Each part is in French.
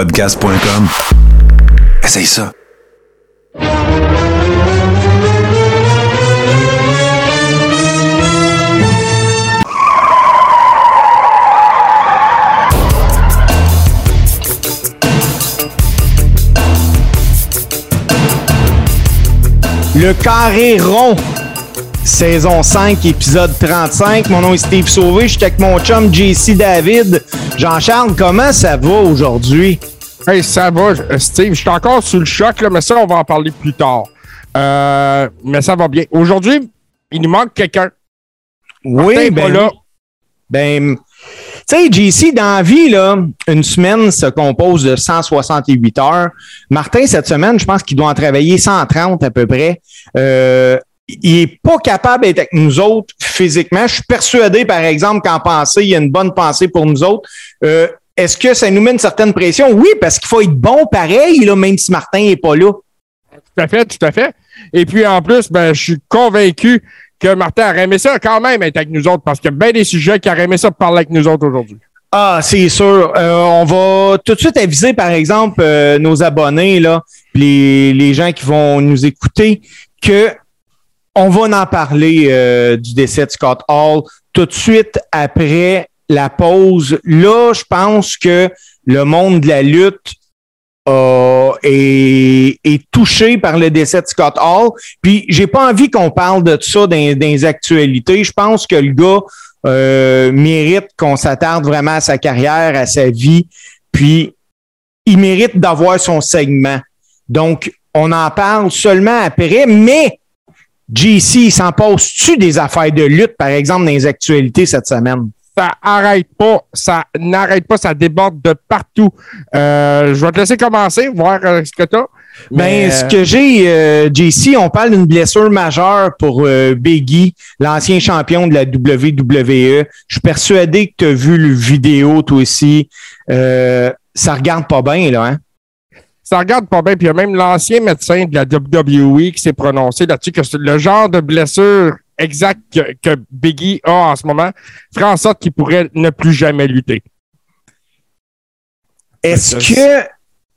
podcast.com. Essaye ça. Le carré rond. Saison 5, épisode 35. Mon nom est Steve Sauvé. Je suis avec mon chum JC David. Jean-Charles, comment ça va aujourd'hui? Hey, ça va, euh, Steve. Je suis encore sous le choc, là, mais ça, on va en parler plus tard. Euh, mais ça va bien. Aujourd'hui, il nous manque quelqu'un. Oui, Martin ben, là. ben, tu sais, JC, dans la vie, là, une semaine se compose de 168 heures. Martin, cette semaine, je pense qu'il doit en travailler 130 à peu près. Euh, il est pas capable d'être avec nous autres physiquement. Je suis persuadé, par exemple, qu'en pensée, il y a une bonne pensée pour nous autres. Euh, Est-ce que ça nous met une certaine pression? Oui, parce qu'il faut être bon pareil, là, même si Martin n'est pas là. Tout à fait, tout à fait. Et puis, en plus, ben, je suis convaincu que Martin aurait aimé ça quand même être avec nous autres parce qu'il y a bien des sujets qui auraient aimé ça parler avec nous autres aujourd'hui. Ah, c'est sûr. Euh, on va tout de suite aviser, par exemple, euh, nos abonnés, là, les, les gens qui vont nous écouter, que on va en parler euh, du décès de Scott Hall tout de suite après la pause. Là, je pense que le monde de la lutte est touché par le décès de Scott Hall. Puis j'ai pas envie qu'on parle de ça dans, dans les actualités. Je pense que le gars euh, mérite qu'on s'attarde vraiment à sa carrière, à sa vie. Puis il mérite d'avoir son segment. Donc, on en parle seulement après, mais JC, il s'en passe-tu des affaires de lutte, par exemple, dans les actualités cette semaine? Ça arrête pas, ça n'arrête pas, ça déborde de partout. Euh, je vais te laisser commencer, voir euh, ce que tu as. Ben, ce que j'ai, euh, JC, on parle d'une blessure majeure pour euh, Biggie, l'ancien champion de la WWE. Je suis persuadé que tu as vu le vidéo, toi aussi. Euh, ça regarde pas bien, là, hein? Ça regarde pas bien. Puis il y a même l'ancien médecin de la WWE qui s'est prononcé là-dessus que le genre de blessure exacte que, Biggie a en ce moment ferait en sorte qu'il pourrait ne plus jamais lutter. Est-ce que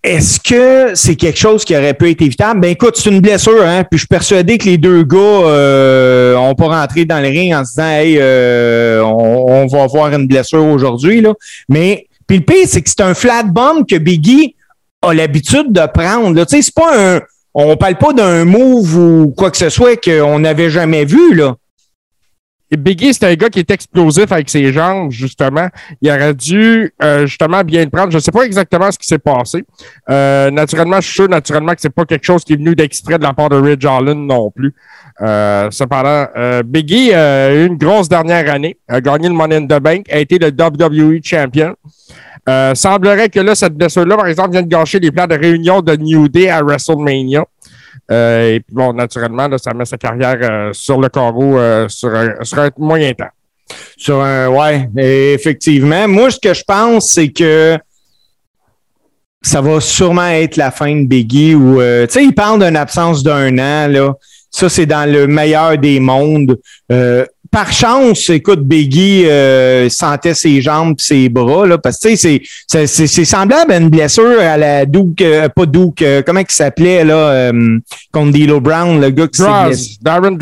est-ce que c'est quelque chose qui aurait pu être évitable? Ben écoute, c'est une blessure, hein. Puis je suis persuadé que les deux gars euh, ont pas rentré dans le ring en se disant Hey, euh, on, va avoir une blessure aujourd'hui. Là. Mais le pire, c'est que c'est un flat bomb que Biggie a l'habitude de prendre. là. Tu sais, c'est pas un. On parle pas d'un move ou quoi que ce soit qu'on n'avait jamais vu, là. Biggie, c'est un gars qui est explosif avec ses jambes, justement. Il aurait dû euh, justement bien le prendre. Je ne sais pas exactement ce qui s'est passé. Euh, naturellement, je suis sûr naturellement que c'est pas quelque chose qui est venu d'extrait de la part de Ridge Allen non plus. Euh, cependant, euh, Biggie euh, a eu une grosse dernière année, a gagné le Money in the Bank, a été le WWE Champion. Euh, semblerait que là, cette blessure-là, par exemple, vient de gâcher les plans de réunion de New Day à WrestleMania. Euh, et puis bon, naturellement, là, ça met sa carrière euh, sur le carreau euh, sur, un, sur un moyen temps. Sur un, ouais, effectivement. Moi, ce que je pense, c'est que ça va sûrement être la fin de Biggie ou, euh, tu sais, il parle d'une absence d'un an, là. Ça, c'est dans le meilleur des mondes. Euh, par chance, écoute, Biggie euh, sentait ses jambes et ses bras, là, parce que, c'est- c'est- c'est c'est semblable à une blessure à la Duke, euh, pas Duke, euh, comment il s'appelait, là, contre D'Lo Brown, le gars qui s'est blessé. Darren.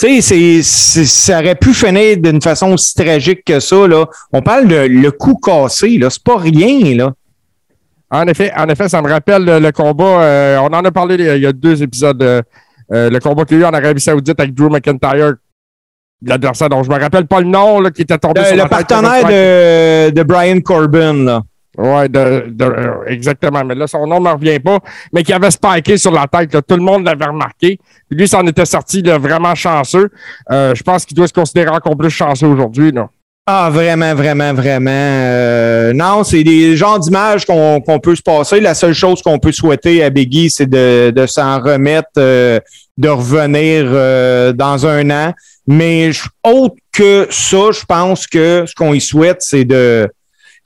Tu sais, c'est- ça aurait pu finir d'une façon aussi tragique que ça. Là. On parle de le coup cassé, là. C'est pas rien, là. En effet, en effet, ça me rappelle le, le combat. on en a parlé il y a deux épisodes. le combat qu'il y a eu en Arabie Saoudite avec Drew McIntyre. L'adversaire dont je me rappelle pas le nom, là, qui était tombé Le, sur le la tête partenaire de, de Brian Corbin, là. Ouais, de, de- exactement. Mais là, son nom ne me revient pas. Mais qui avait spiké sur la tête. là. Tout le monde l'avait remarqué. Puis lui, s'en était sorti là, vraiment chanceux. Euh, je pense qu'il doit se considérer encore plus chanceux aujourd'hui. Ah, vraiment, vraiment, vraiment. Euh, non, c'est des genres d'images qu'on peut se passer. La seule chose qu'on peut souhaiter à Biggie, c'est de, s'en remettre, euh, de revenir euh, dans un an. Mais autre que ça, je pense que ce qu'on y souhaite, c'est de,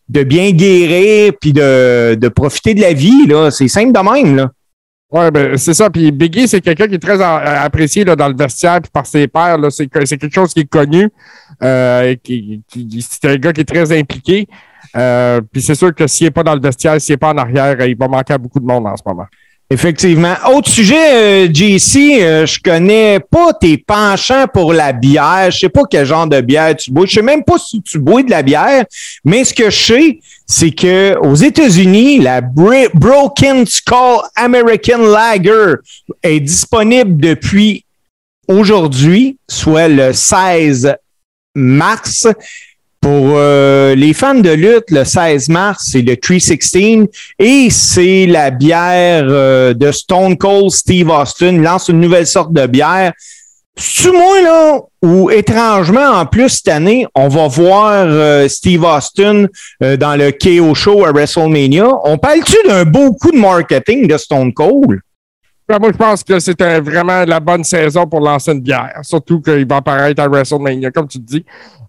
bien guérir puis de, profiter de la vie. C'est simple de même. Là. Ouais, ben, c'est ça. Puis Biggie, c'est quelqu'un qui est très apprécié là, dans le vestiaire puis par ses pairs. C'est que- c'est quelque chose qui est connu. Euh, c'est un gars qui est très impliqué. Euh, puis c'est sûr que s'il n'est pas dans le vestiaire, s'il n'est pas en arrière, il va manquer à beaucoup de monde en ce moment. Effectivement. Autre sujet, euh, JC, euh, je connais pas tes penchants pour la bière. Je sais pas quel genre de bière tu bois. Je sais même pas si tu bois de la bière. Mais ce que je sais, c'est que aux États-Unis, la Broken Skull American Lager est disponible depuis aujourd'hui, soit le 16 mars. Pour euh, les fans de lutte, le 16 mars, c'est le 316 et c'est la bière euh, de Stone Cold Steve Austin. Il lance une nouvelle sorte de bière. C'est moi là? Ou étrangement en plus cette année, on va voir euh, Steve Austin dans le KO show à WrestleMania. On parle-tu d'un beau coup de marketing de Stone Cold? Ben, moi, je pense que c'est vraiment la bonne saison pour lancer une bière. Surtout qu'il va apparaître à WrestleMania, comme tu dis.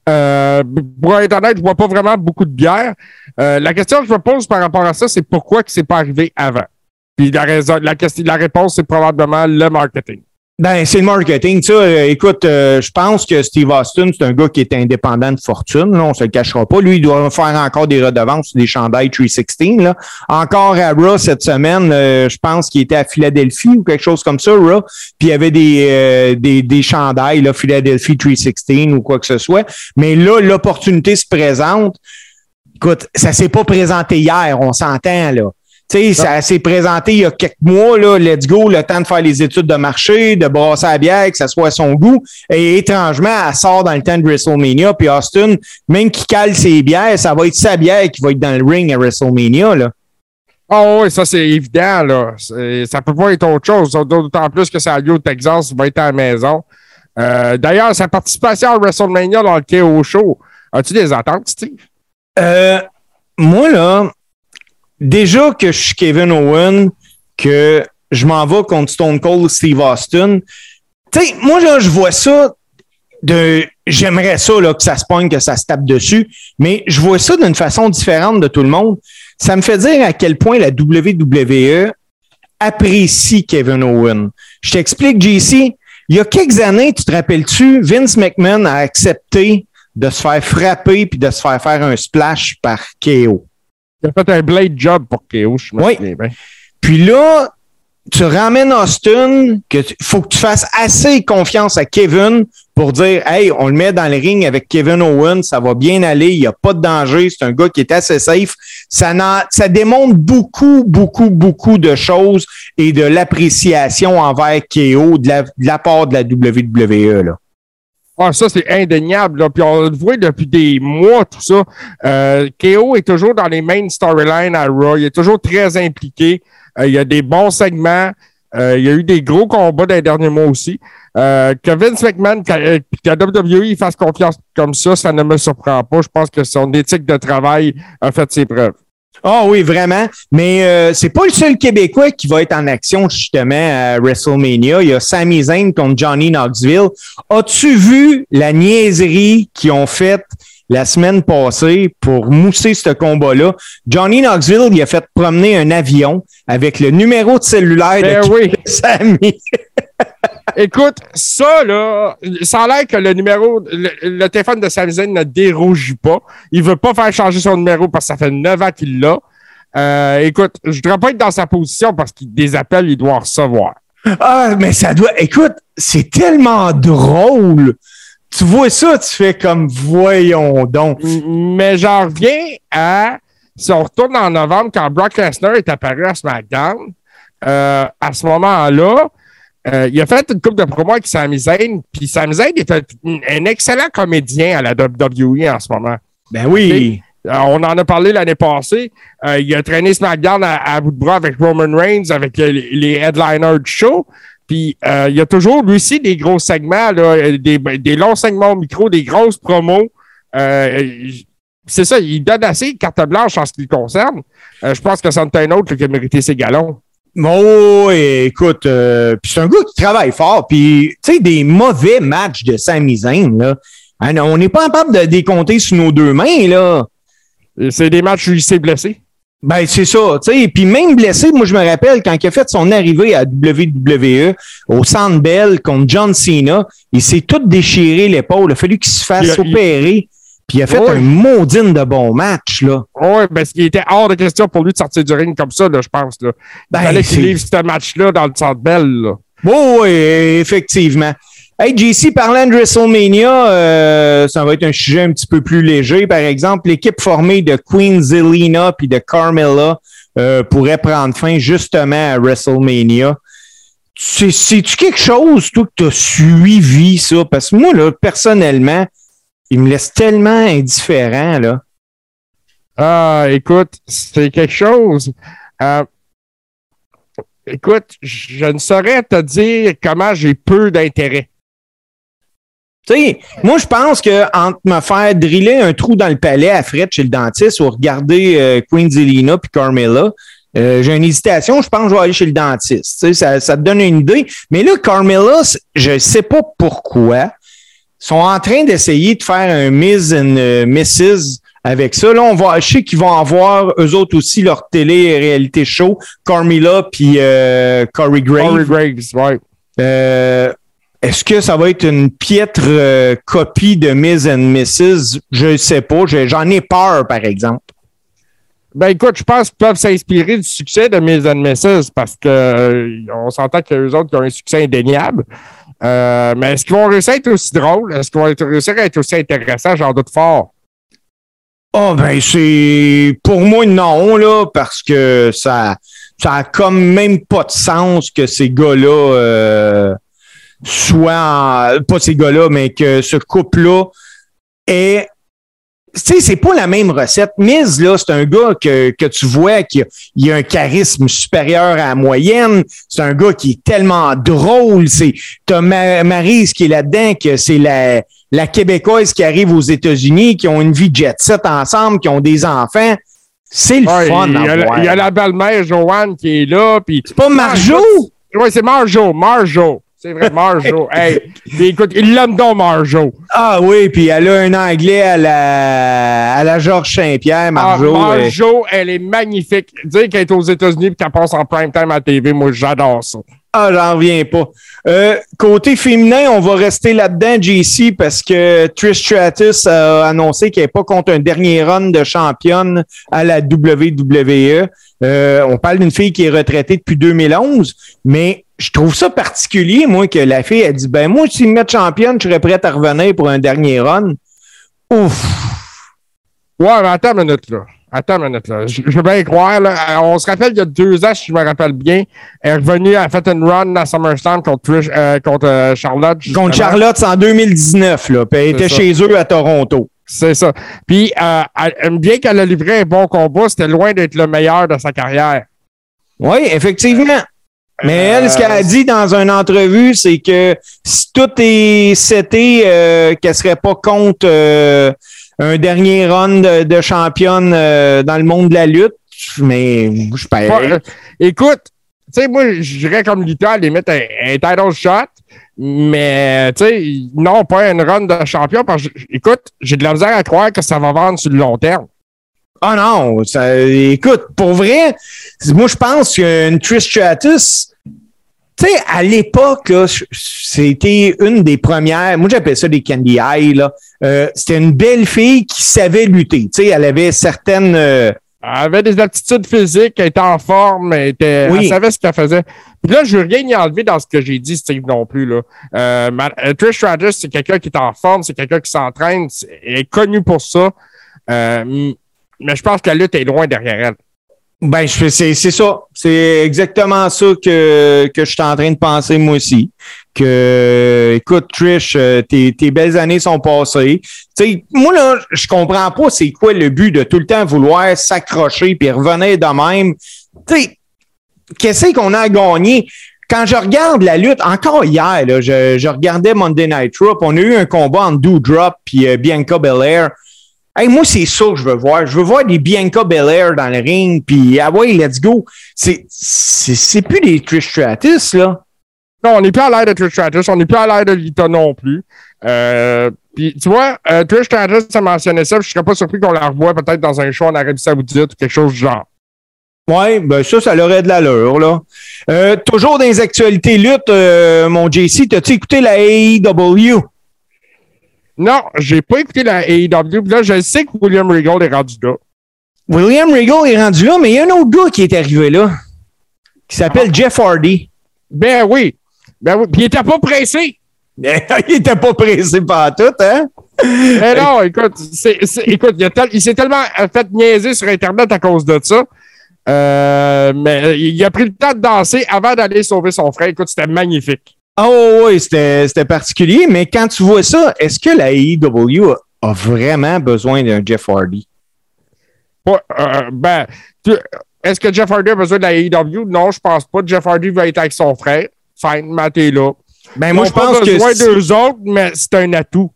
Euh, pour être honnête, je vois pas vraiment beaucoup de bière. Euh, la question que je me pose par rapport à ça, c'est pourquoi que c'est pas arrivé avant? Puis la raison, la, question, la réponse, c'est probablement le marketing. Ben, c'est le marketing. Tu euh, écoute, euh, je pense que Steve Austin, c'est un gars qui est indépendant de fortune. Là, on se le cachera pas. Lui, il doit faire encore des redevances sur des chandails 316. Là. Encore à Raw cette semaine, euh, je pense qu'il était à Philadelphie ou quelque chose comme ça, Raw. Puis il y avait des, des, des chandails, là, Philadelphie 316 ou quoi que ce soit. Mais là, l'opportunité se présente. Écoute, ça s'est pas présenté hier, on s'entend, là. Tu sais, ça s'est présenté il y a quelques mois, là, let's go, le temps de faire les études de marché, de brasser la bière, que ça soit à son goût. Et étrangement, elle sort dans le temps de WrestleMania, puis Austin, même qui cale ses bières, ça va être sa bière qui va être dans le ring à WrestleMania, là. Oh oui, ça c'est évident, là. Ça peut pas être autre chose. D'autant plus que c'est à lieu au Texas, il va être à la maison. Euh, D'ailleurs, sa participation à WrestleMania dans le KO Show, as-tu des attentes, Steve? Euh, moi, là, déjà que je suis Kevin Owen, que je m'en vais contre Stone Cold Steve Austin, tu sais, moi, là, je vois ça de. J'aimerais ça, là, que ça se pogne, que ça se tape dessus, mais je vois ça d'une façon différente de tout le monde. Ça me fait dire à quel point la WWE apprécie Kevin Owen. Je t'explique, JC. Il y a quelques années, tu te rappelles-tu, Vince McMahon a accepté de se faire frapper puis de se faire faire un splash par KO. Il a fait un blade job pour KO, je me oui. Puis là, tu ramènes Austin, que faut que tu fasses assez confiance à Kevin pour dire Hey, on le met dans le ring avec Kevin Owens, ça va bien aller, il n'y a pas de danger, c'est un gars qui est assez safe. Ça, ça démontre beaucoup, beaucoup, beaucoup de choses et de l'appréciation envers KO de la, de la part de la WWE. Là. Ah, ça, c'est indéniable. Là. Puis on le voit depuis des mois, tout ça. Euh, KO est toujours dans les main storylines à Raw. Il est toujours très impliqué. Euh, il y a des bons segments. Euh, il y a eu des gros combats dans les derniers mois aussi. Euh, que Vince McMahon, que, que WWE fasse confiance comme ça, ça ne me surprend pas. Je pense que son éthique de travail a fait ses preuves. Ah oui, vraiment. Mais euh, c'est pas le seul Québécois qui va être en action justement à WrestleMania. Il y a Sami Zayn contre Johnny Knoxville. As-tu vu la niaiserie qu'ils ont faite la semaine passée pour mousser ce combat-là? Johnny Knoxville, il a fait promener un avion avec le numéro de cellulaire ben de oui. Sami. Écoute, ça, là, ça a l'air que le numéro, le, le téléphone de Zayn ne dérougit pas. Il veut pas faire changer son numéro parce que ça fait neuf ans qu'il l'a. Euh, écoute, je voudrais pas être dans sa position parce qu'il des appels, il doit recevoir. Ah, mais ça doit. Écoute, c'est tellement drôle. Tu vois ça, tu fais comme voyons donc. Mais j'en reviens à si on retourne en novembre quand Brock Lesnar est apparu à SmackDown. Euh, à ce moment-là, euh, il a fait une coupe de promo avec Sami Zayn, puis Sami Zayn est un, un, excellent comédien à la WWE en ce moment. Ben oui. Euh, on en a parlé l'année passée. Euh, il a traîné SmackDown à, à, bout de bras avec Roman Reigns, avec les, headliners du show. Puis il y a toujours, lui aussi, des gros segments, là, des, des longs segments au micro, des grosses promos. c'est ça, il donne assez carte blanche en ce qui le concerne. je pense que c'en est un autre qui a mérité ses galons. Oh, écoute, euh, c'est un gars qui travaille fort. Puis, tu sais, des mauvais matchs de Sami Zayn, là. Hein, on n'est pas capable de décompter sur nos deux mains, là. C'est des matchs où il s'est blessé. Ben, c'est ça, tu sais. Puis même blessé, moi, je me rappelle quand il a fait son arrivée à WWE au Centre Bell contre John Cena, il s'est tout déchiré l'épaule. Il a fallu qu'il se fasse Il a- opérer. Puis il a fait un maudine de bon match, là. Oui, parce qu'il était hors de question pour lui de sortir du ring comme ça, là, je pense. Là. Il Ben, fallait qu'il livre ce match-là dans le centre belle. Là. Oui, oui, effectivement. Hey, JC, parlant de WrestleMania, euh, ça va être un sujet un petit peu plus léger. Par exemple, l'équipe formée de Queen Zelina puis de Carmella euh, pourrait prendre fin justement à WrestleMania. C'est- C'est-tu quelque chose, toi, que tu as suivi ça? Parce que moi, là, personnellement, il me laisse tellement indifférent, là. Ah, écoute, c'est quelque chose. Euh, écoute, je ne saurais te dire comment j'ai peu d'intérêt. Tu sais, moi, je pense que entre me faire driller un trou dans le palais à Fred chez le dentiste ou regarder euh, Queen Zelina puis Carmella, euh, j'ai une hésitation. Je pense que je vais aller chez le dentiste. Tu sais, ça, ça te donne une idée. Mais là, Carmella, c- je ne sais pas pourquoi, sont en train d'essayer de faire un Miz and euh, Mrs. avec ça. Là, on va, je sais qu'ils vont avoir eux autres aussi leur télé-réalité show, Carmella puis euh, Corey Graves. Corey Graves, ouais. Euh, Est-ce que ça va être une piètre euh, copie de Miz and Mrs? Je ne sais pas. Je- J'en ai peur, par exemple. Ben écoute, je pense qu'ils peuvent s'inspirer du succès de Miz and Mrs. parce que on s'entend a eux autres qui ont un succès indéniable. Euh, mais est-ce qu'ils vont réussir à être aussi drôles? Est-ce qu'ils vont réussir à être aussi intéressants? J'en doute fort. Oh, ben, c'est. Pour moi, non, là, parce que ça, ça a comme même pas de sens que ces gars-là euh, soient. en- Pas ces gars-là, mais que ce couple-là est. Tu sais, c'est pas la même recette. Miz, là, c'est un gars que, que tu vois qui a, il a un charisme supérieur à la moyenne. C'est un gars qui est tellement drôle. C'est, t'as Ma- Maryse qui est là-dedans, que c'est la, la Québécoise qui arrive aux États-Unis, qui ont une vie jet set ensemble, qui ont des enfants. C'est le Ouais, fun il, y a, la- il y a la belle-mère Joanne qui est là. Puis, C'est pas Marjo! oui, c'est Marjo. Marjo. C'est vrai, Marjo. hey, écoute, il l'aime donc, Marjo. Ah oui, puis elle a un anglais à la, à la Georges Saint-Pierre, Marjo. Ah, euh, Marjo, elle est magnifique. Dire qu'elle est aux États-Unis et qu'elle passe en prime time à la TV, moi, j'adore ça. Ah, j'en reviens pas. Euh, côté féminin, on va rester là-dedans, JC, parce que Trish Stratus a annoncé qu'elle n'est pas contre un dernier run de championne à la WWE. Euh, on parle d'une fille qui est retraitée depuis 2011, mais je trouve ça particulier, moi, que la fille a dit, ben moi, si me mettent championne, je serais prête à revenir pour un dernier run. Ouf! Ouais, mais attends une minute, là. Attends une minute, là. Je, je veux bien y croire, là. Euh, On se rappelle, il y a deux ans, si je me rappelle bien, elle est revenue, elle a fait une run à SummerSlam contre, euh, contre euh, Charlotte. justement. Contre Charlotte, c'est en 2019, là, puis elle était ça. chez eux à Toronto. C'est ça. Puis, euh, elle- bien qu'elle a livré un bon combat, c'était loin d'être le meilleur de sa carrière. Oui, effectivement. Mais elle, ce qu'elle a dit dans une entrevue, c'est que si tout est seté, euh, qu'elle serait pas contre euh, un dernier run de, de championne euh, dans le monde de la lutte. Mais je perds. euh, écoute, tu sais, moi, je dirais comme à la limite, un, un title shot, mais, tu sais, non, pas une run de champion, parce que, écoute, j'ai de la misère à croire que ça va vendre sur le long terme. Ah non, ça, écoute, pour vrai, moi je pense qu'une Trish Stratus, tu sais, à l'époque, c'était une des premières, moi j'appelle ça des candy eye, là. Euh, c'était une belle fille qui savait lutter. Tu sais, elle avait certaines. euh, Elle avait des aptitudes physiques, elle était en forme, elle, était, Oui. elle savait ce qu'elle faisait. Puis là, je veux rien y enlever dans ce que j'ai dit, Steve, non plus. Là. Euh, Trish Stratus, c'est quelqu'un qui est en forme, c'est quelqu'un qui s'entraîne, elle est connue pour ça. Mais je pense que la lutte est loin derrière elle. Ben, c'est, ça. C'est exactement ça que, que je suis en train de penser moi aussi. Que, écoute, Trish, euh, tes, tes belles années sont passées. Moi, là, je comprends pas c'est quoi le but de tout le temps vouloir s'accrocher puis revenir de même. Sais, qu'est-ce qu'on a à gagner? Quand je regarde la lutte, encore hier, là, je, je regardais Monday Night Raw, on a eu un combat entre Doudrop puis euh, Bianca Belair. Hey, moi, c'est ça que je veux voir. Je veux voir des Bianca Belair dans le ring, puis ah ouais, let's go. C'est, plus des Trish Stratus, là. Non, on n'est plus à l'air de Trish Stratus, on n'est plus à l'air de Lita non plus. Euh, puis, tu vois, euh, Trish Stratus, ça mentionnait ça, puis je serais pas surpris qu'on la revoie peut-être dans un show en Arabie Saoudite ou quelque chose du genre. Ouais, ben ça, ça aurait de l'allure, là. Euh, toujours dans les actualités lutte, mon JC, t'as-tu écouté la AEW? Non, j'ai pas écouté la AEW. Là, je sais que William Regal est rendu là. William Regal est rendu là, mais il y a un autre gars qui est arrivé là, qui s'appelle Jeff Hardy. Ben oui. Ben oui. Puis il était pas pressé. il était pas pressé par tout, hein? Mais non, écoute, écoute, il, a tel- il s'est tellement fait niaiser sur Internet à cause de ça. Euh, mais il a pris le temps de danser avant d'aller sauver son frère. Écoute, c'était magnifique. Oh oui, c'était particulier, mais quand tu vois ça, est-ce que la AEW a, a vraiment besoin d'un Jeff Hardy? Pas- euh, ben, est-ce que Jeff Hardy a besoin de la AEW? Non, je pense pas. Jeff Hardy va être avec son frère. Fine, Matt est là. Ben, Ils moi, je pense que besoin si- d'eux autres, mais c'est un atout.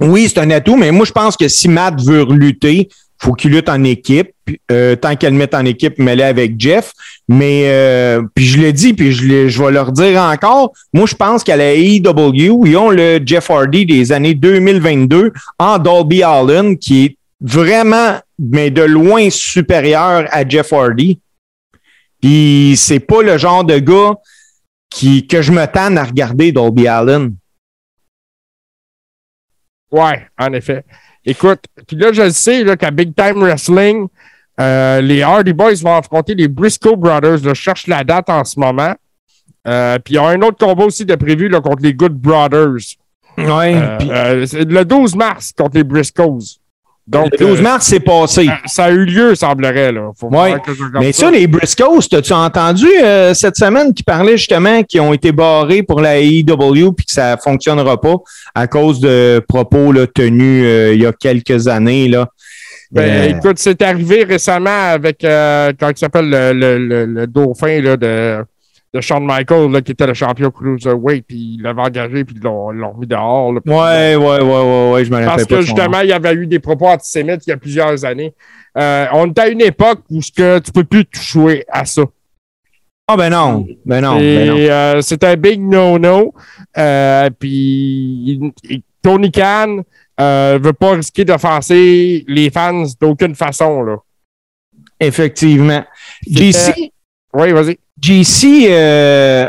oui, c'est un atout, mais moi, je pense que si Matt veut lutter, faut qu'il lutte en équipe. Euh, tant qu'elle le mette en équipe, mêlée avec Jeff. Mais euh, puis je l'ai dit, puis je, je vais leur dire encore. Moi, je pense qu'à la AEW, ils ont le Jeff Hardy des années 2022 en Dolby Allen, qui est vraiment, mais de loin supérieur à Jeff Hardy. Puis c'est pas le genre de gars qui, que je me tanne à regarder Dolby Allen. Ouais, en effet. Écoute, puis là, je le sais là, qu'à Big Time Wrestling, euh, les Hardy Boys vont affronter les Briscoe Brothers. là. je cherche la date en ce moment. Euh, puis il y a un autre combat aussi de prévu là, contre les Good Brothers. Ouais. Euh, euh, c'est le 12 mars contre les Briscoes. Donc, le 12 euh, mars, c'est passé. ça- ça a eu lieu, semblerait. Là. Faut Ouais. que je Mais ça, les Briscoes, t'as-tu entendu euh, cette semaine qui parlait justement qu'ils ont été barrés pour la AEW puis que ça fonctionnera pas à cause de propos là, tenus euh, il y a quelques années. Là? Ben, Euh, écoute, c'est arrivé récemment avec, comment il s'appelle, le, le, le, le dauphin là, de, de Shawn Michaels, là, qui était le champion Cruiserweight, puis il l'avait engagé, puis ils l'ont remis dehors. là, ouais, ouais, ouais, ouais, ouais, je me rappelle Parce que justement, il y avait eu des propos antisémites il y a plusieurs années. Euh, on est à une époque où ce que tu peux plus toucher à ça. Ah ben non, ben non, Et ben non. euh, c'est un big no-no. Euh, puis Tony Khan euh, veut pas risquer d'offenser les fans d'aucune façon. Là. Effectivement. JC, Oui, vas-y. JC, euh,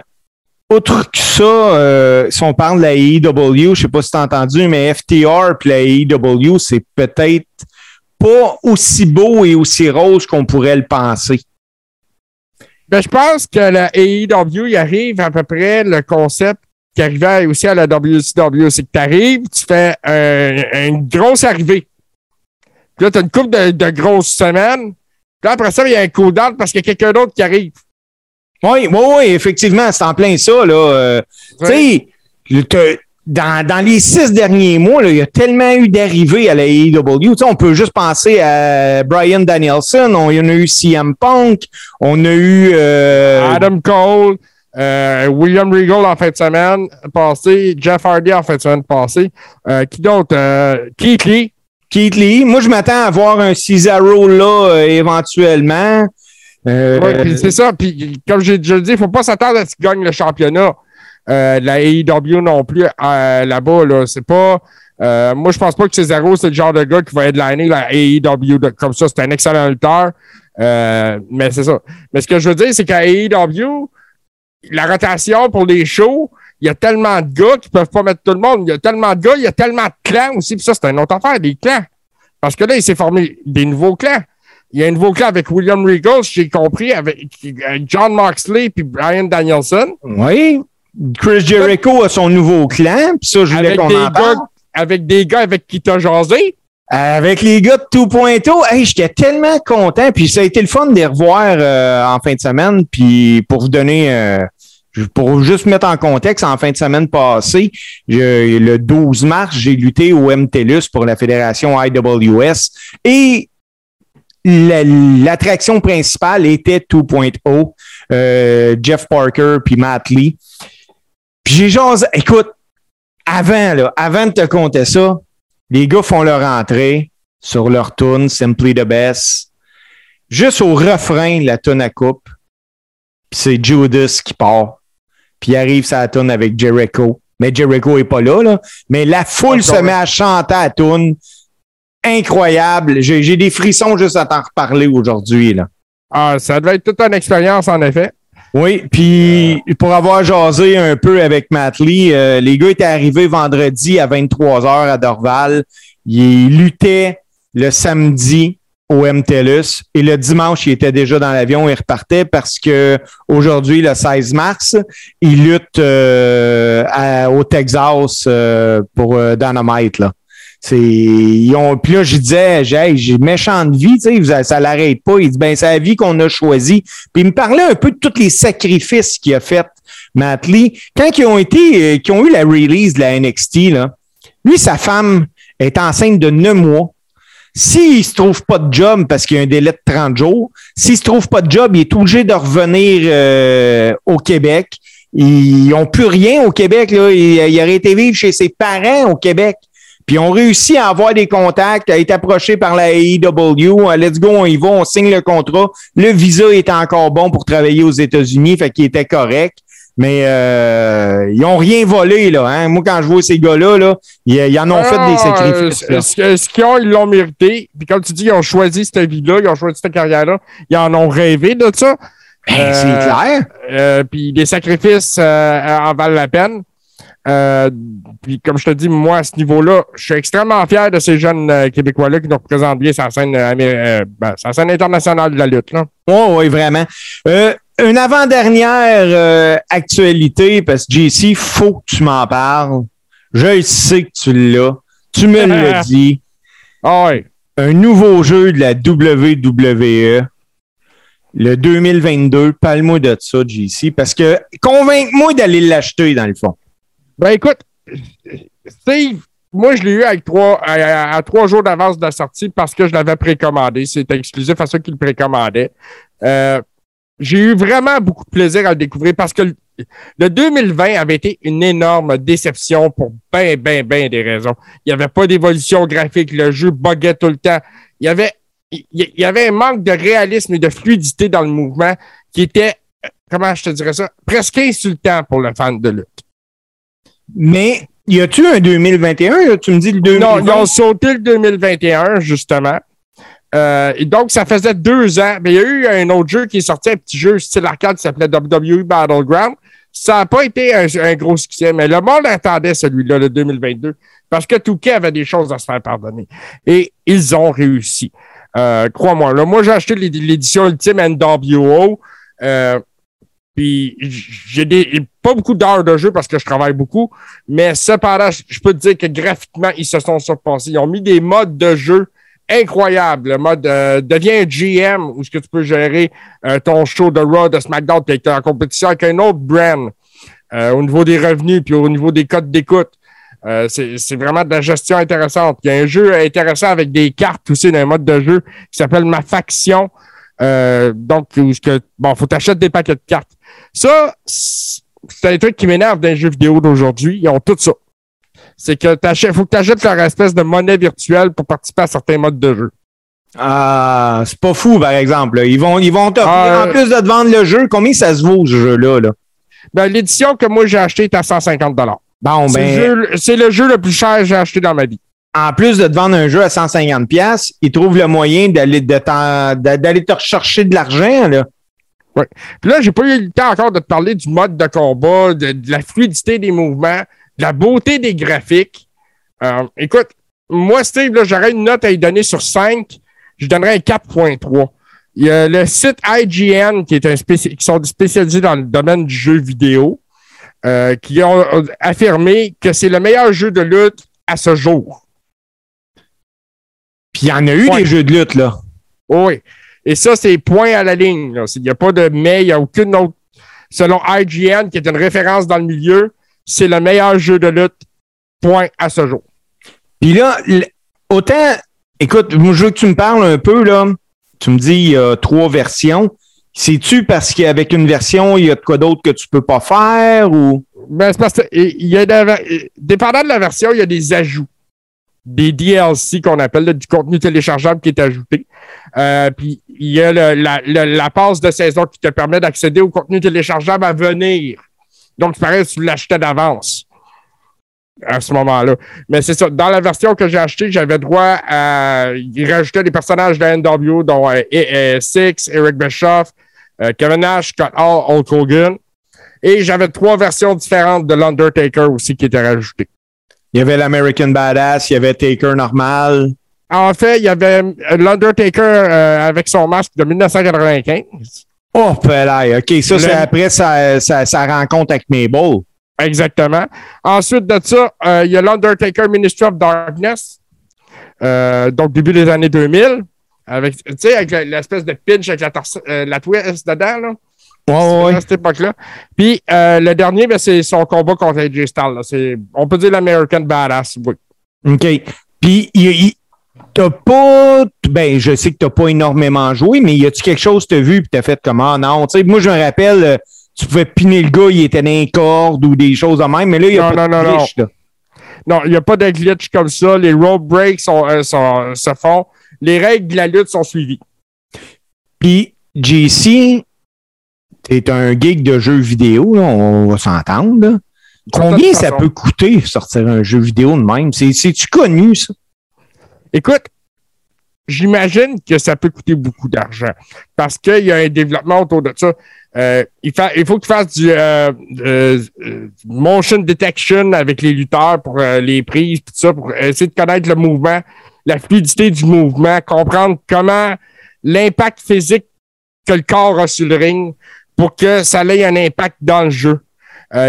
autre que ça, euh, si on parle de la AEW, je sais pas si tu as entendu, mais FTR puis la AEW, c'est peut-être pas aussi beau et aussi rose qu'on pourrait le penser. Ben, je pense que la AEW il arrive à peu près le concept qui arrivait aussi à la WCW. C'est que tu arrives, tu fais un- une grosse arrivée. Puis là, tu as une couple de, de grosses semaines. Puis après ça, il y a un coup d'ordre parce qu'il y a quelqu'un d'autre qui arrive. Oui, oui, oui, effectivement, c'est en plein ça. Là. Euh, Tu sais, dans, dans les six derniers mois, là, il y a tellement eu d'arrivées à la AEW. On peut juste penser à Brian Danielson, on, y en a eu CM Punk, on a eu... euh, Adam Cole, euh, William Regal en fin de semaine passée, Jeff Hardy en fin de semaine passée. Euh, qui d'autre? Euh, Keith Lee. Keith Lee. Moi, je m'attends à voir un Cesaro là, euh, éventuellement. Euh, Ouais, c'est ça. Puis comme j'ai déjà dit, il ne faut pas s'attendre à ce qu'il gagne le championnat. Euh, la AEW non plus euh, là-bas. Là, c'est pas. euh, moi, je pense pas que Cesaro, c'est le genre de gars qui va headliner la AEW comme ça. C'est un excellent lutteur. Euh, mais c'est ça. Mais ce que je veux dire, c'est qu'à AEW, la rotation pour les shows, il y a tellement de gars qui peuvent pas mettre tout le monde. Il y a tellement de gars, il y a tellement de clans aussi. Puis ça, c'est une autre affaire, des clans. Parce que là, il s'est formé des nouveaux clans. Il y a un nouveau clan avec William Regal, j'ai compris, avec John Moxley puis Brian Danielson. Oui. Chris Jericho a son nouveau clan, puis ça, je voulais qu'on en parle. avec des gars avec qui t'as jasé. Avec les gars de tout pointo, hey, j'étais tellement content. Puis ça a été le fun de les revoir euh, en fin de semaine. Puis pour vous donner, euh, pour juste mettre en contexte, en fin de semaine passée, le 12 mars, j'ai lutté au MTLUS pour la fédération IWS. Et la- l'attraction principale était 2.0, euh, Jeff Parker puis Matt Lee. Puis j'ai jasé, écoute, avant, là, avant de te compter ça, les gars font leur entrée sur leur tune Simply the Best. Juste au refrain de la tune à coupe, c'est Judas qui part. Puis il arrive sa tune avec Jericho. Mais Jericho est pas là, là. Mais la foule se met à chanter à tune. Incroyable. J'ai j'ai des frissons juste à t'en reparler aujourd'hui, là. Ah, ça devait être toute une expérience, en effet. Oui, puis pour avoir jasé un peu avec Matt Lee, euh, les gars étaient arrivés vendredi à 23h à Dorval. Ils luttaient le samedi au MTLUS et le dimanche, ils étaient déjà dans l'avion et repartaient parce que aujourd'hui, le 16 mars, ils luttent euh, au Texas euh, pour euh, Dynamite. Là. Puis là, je disais, j'ai, j'ai méchante vie, tu sais, ça l'arrête pas. Il dit, ben, c'est la vie qu'on a choisie. Puis il me parlait un peu de tous les sacrifices qu'il a fait, Matt Lee. Quand ils ont été, euh, qu'ils ont eu la release de la NXT, là, lui, sa femme est enceinte de neuf mois. S'il se trouve pas de job parce qu'il y a un délai de 30 jours, s'il se trouve pas de job, il est obligé de revenir euh, au Québec. Ils n'ont plus rien au Québec. Là. Il, il aurait été vivre chez ses parents au Québec. Puis ils ont réussi à avoir des contacts, à être approchés par la AEW. Euh, Let's go, on y va, on signe le contrat. Le visa était encore bon pour travailler aux États-Unis, fait qu'il était correct. Mais euh, ils ont rien volé, là. Hein? Moi, quand je vois ces gars-là, là, ils, ils en ont fait des Ah, sacrifices. euh. Ce qu'ils ont, ils l'ont mérité. Puis comme tu dis, ils ont choisi cette vie-là, ils ont choisi cette carrière-là. Ils en ont rêvé de ça. Ben, Euh, c'est clair. Euh, puis les sacrifices euh, en valent la peine. Puis comme je te dis, moi, à ce niveau-là, je suis extrêmement fier de ces jeunes Québécois-là qui nous représentent bien sur la scène, ben, sur la scène internationale de la lutte. Là. Oui, oui, vraiment. Une avant-dernière euh, actualité, parce que JC, faut que tu m'en parles. Je sais que tu l'as. Tu me l'as dit. Ah. Un nouveau jeu de la WWE. Le 2022. Parle-moi de ça, JC, parce que convainc-moi d'aller l'acheter, dans le fond. Ben écoute, Steve, moi je l'ai eu avec trois, à, à- à trois jours d'avance de la sortie parce que je l'avais précommandé. C'était exclusif à ceux qui le précommandaient. Euh, j'ai eu vraiment beaucoup de plaisir à le découvrir parce que le, le 2020 avait été une énorme déception pour ben, ben, ben des raisons. Il n'y avait pas d'évolution graphique, le jeu buguait tout le temps. Il y avait, il y avait un manque de réalisme et de fluidité dans le mouvement qui était, comment je te dirais ça, presque insultant pour le fan de lutte. Mais, y a-tu un 2021? là? Tu me dis le 2020? Non, ils ont sauté le 2021, justement. Euh, et donc, ça faisait deux ans. Mais il y a eu un autre jeu qui est sorti, un petit jeu style arcade qui s'appelait WWE Battleground. Ça n'a pas été un, gros succès, mais le monde attendait celui-là, le 2022, parce que Touquet avait des choses à se faire pardonner. Et ils ont réussi. Euh, Crois-moi. Là, moi, j'ai acheté l'édi- l'édition Ultime NWO. Euh, puis j'ai pas beaucoup d'heures de jeu parce que je travaille beaucoup, mais cependant, je peux te dire que graphiquement, ils se sont surpassés. Ils ont mis des modes de jeu incroyables. Le mode euh, devient GM où ce que tu peux gérer euh, ton show de Raw, de SmackDown, puis en compétition avec un autre brand euh, au niveau des revenus puis au niveau des codes d'écoute. Euh, c'est vraiment de la gestion intéressante. Il y a un jeu intéressant avec des cartes aussi d'un mode de jeu qui s'appelle Ma Faction. Donc, où ce que, bon, faut t'acheter des paquets de cartes. Ça, c'est un truc qui m'énerve dans les jeux vidéo d'aujourd'hui. Ils ont tout ça. C'est que t'achètes, faut que tu achètes leur espèce de monnaie virtuelle pour participer à certains modes de jeu. Ah, c'est pas fou, par exemple. là. Ils vont, ils vont t'offrir, Ah, en plus de te vendre le jeu, combien ça se vaut, ce jeu-là? Là? Ben, l'édition que moi j'ai acheté est à 150 Bon, C'est ben, le jeu- c'est le jeu le plus cher que j'ai acheté dans ma vie. en plus de te vendre un jeu à 150$, pièces, ils trouvent le moyen d'aller d'aller te rechercher de l'argent. Là. Puis là, j'ai pas eu le temps encore de te parler du mode de combat, de, de la fluidité des mouvements, de la beauté des graphiques. Euh, écoute, moi, Steve, j'aurais une note à y donner sur 5. Je donnerais un 4.3. Il y a le site IGN, qui est un spéci- qui sont spécialisés dans le domaine du jeu vidéo, euh, qui ont affirmé que c'est le meilleur jeu de lutte à ce jour. Puis il y en a eu Ouais. des jeux de lutte, là. Oui. Et ça, c'est point à la ligne. là. Il n'y a pas de mais, il n'y a aucune autre. Selon IGN, qui est une référence dans le milieu, c'est le meilleur jeu de lutte, point à ce jour. Puis là, autant, écoute, je veux que tu me parles un peu, là. Tu me dis, il y a trois versions. C'est-tu parce qu'avec une version, il y a de quoi d'autre que tu peux pas faire ou? Ben, c'est parce que, et- il y a de dépendant de la version, il y a des ajouts. Des DLC qu'on appelle là, du contenu téléchargeable qui est ajouté. Euh, puis il y a le- la, le- la passe de saison qui te permet d'accéder au contenu téléchargeable à venir. Donc, c'est pareil tu l'achetais d'avance à ce moment-là. Mais c'est ça. Dans la version que j'ai achetée, j'avais droit à. Il rajoutait des personnages de NW, dont euh, euh, Six, Eric Bischoff, Euh, Kevin Nash, Scott Hall, Hulk Hogan. Et j'avais trois versions différentes de l'Undertaker aussi qui étaient rajoutées. Il y avait l'American Badass, il y avait Taker normal. En fait, il y avait l'Undertaker euh, avec son masque de 1995. Oh, là, OK, ça, c'est après sa, sa, rencontre avec Mabel. Exactement. Ensuite de ça, euh, il y a l'Undertaker Ministry of Darkness. Euh, donc, début des années 2000. Avec, tu sais, avec l'espèce de pinch avec la, euh, la twist dedans, là. Ouais, ouais. À cette époque-là. Puis, le dernier, ben, c'est son combat contre AJ Styles. On peut dire l'American Badass, oui. OK. Puis, il, t'as pas, ben, je sais que t'as pas énormément joué, mais y a-tu quelque chose que t'as vu et t'as fait comment? Ah, non, tu sais, moi, je me rappelle, euh, tu pouvais piner le gars, il était dans les cordes ou des choses de même, mais là, il y a pas de glitch, non. Non, il n'y a pas de glitch comme ça. Les road breaks sont, euh, sont, se font. Les règles de la lutte sont suivies. Puis, JC, t'es un geek de jeux vidéo, là, on va s'entendre. Combien ça peut coûter sortir un jeu vidéo de même? C'est-tu connu, ça? Écoute, j'imagine que ça peut coûter beaucoup d'argent parce qu'il y a un développement autour de ça. Euh, il, faut que tu fasses du euh, euh, motion detection avec les lutteurs pour les prises, tout ça, pour essayer de connaître le mouvement, la fluidité du mouvement, comprendre comment l'impact physique que le corps a sur le ring pour que ça ait un impact dans le jeu.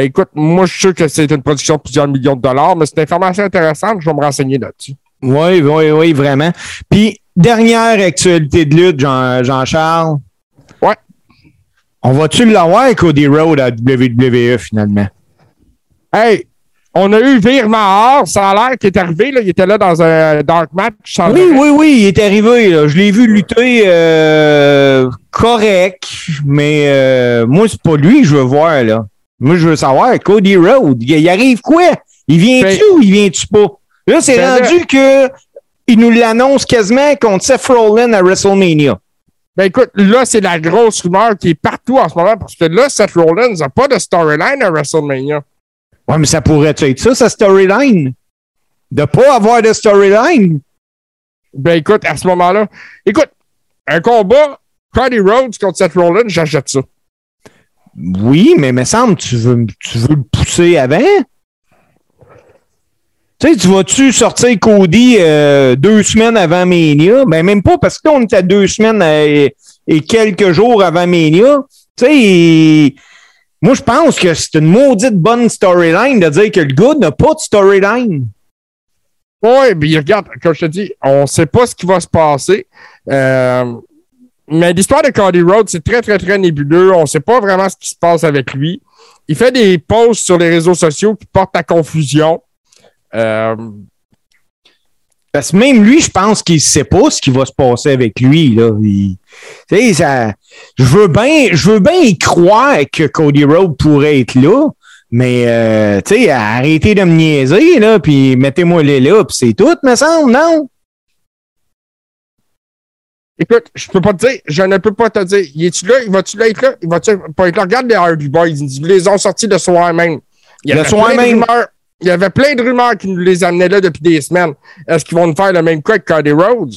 écoute, moi, je suis sûr que c'est une production de plusieurs millions de dollars, mais c'est une information intéressante. Je vais me renseigner là-dessus. Oui, oui, oui, vraiment. Puis, dernière actualité de lutte, Jean, charles ouais. On va-tu l'avoir, Cody Road à WWE finalement? Hey, on a eu Virement ça a l'air qu'il est arrivé, là, il était là dans un dark match. Oui, oui, oui, il est arrivé. Là. Je l'ai vu lutter euh, correct, mais euh, moi, c'est pas lui que je veux voir. là. Moi, je veux savoir, Cody Road, il, arrive quoi? Il vient-tu ben- ou il vient-tu pas? Là, c'est ben rendu que il nous l'annonce quasiment contre Seth Rollins à WrestleMania. Ben écoute, là, c'est la grosse rumeur qui est partout en ce moment parce que là, Seth Rollins n'a pas de storyline à WrestleMania. Ouais, mais ça pourrait être ça, sa storyline. De pas avoir de storyline. Ben écoute, à ce moment-là, écoute, un combat, Cody Rhodes contre Seth Rollins, j'achète ça. Oui, mais me semble tu veux, tu veux le pousser avant? Tu sais, tu vas-tu sortir Cody euh, deux semaines avant Mania? Ben, même pas parce qu'on était deux semaines et quelques jours avant Mania. Tu sais, moi, je pense que c'est une maudite bonne storyline de dire que le gars n'a pas de storyline. Oui, puis regarde, comme je te dis, on ne sait pas ce qui va se passer. Euh, mais l'histoire de Cody Rhodes, c'est très, très, très nébuleux. On ne sait pas vraiment ce qui se passe avec lui. Il fait des posts sur les réseaux sociaux qui portent à confusion. Euh, Parce que même lui, je pense qu'il ne sait pas ce qui va se passer avec lui. Là. ça, je veux bien je veux bien y croire que Cody Rhodes pourrait être là, mais euh, arrêtez de me niaiser, là, puis mettez-moi les là, puis c'est tout, me semble, non? Écoute, je peux pas te dire, je ne peux pas te dire. Il est-tu là? Il va-tu là être là? Il va-tu pas être là? Regarde les Hardy Boys, ils les ont sortis le soir même. Il le soir même. Il y avait plein de rumeurs qui nous les amenaient là depuis des semaines. Est-ce qu'ils vont nous faire le même coup avec Cody Rhodes?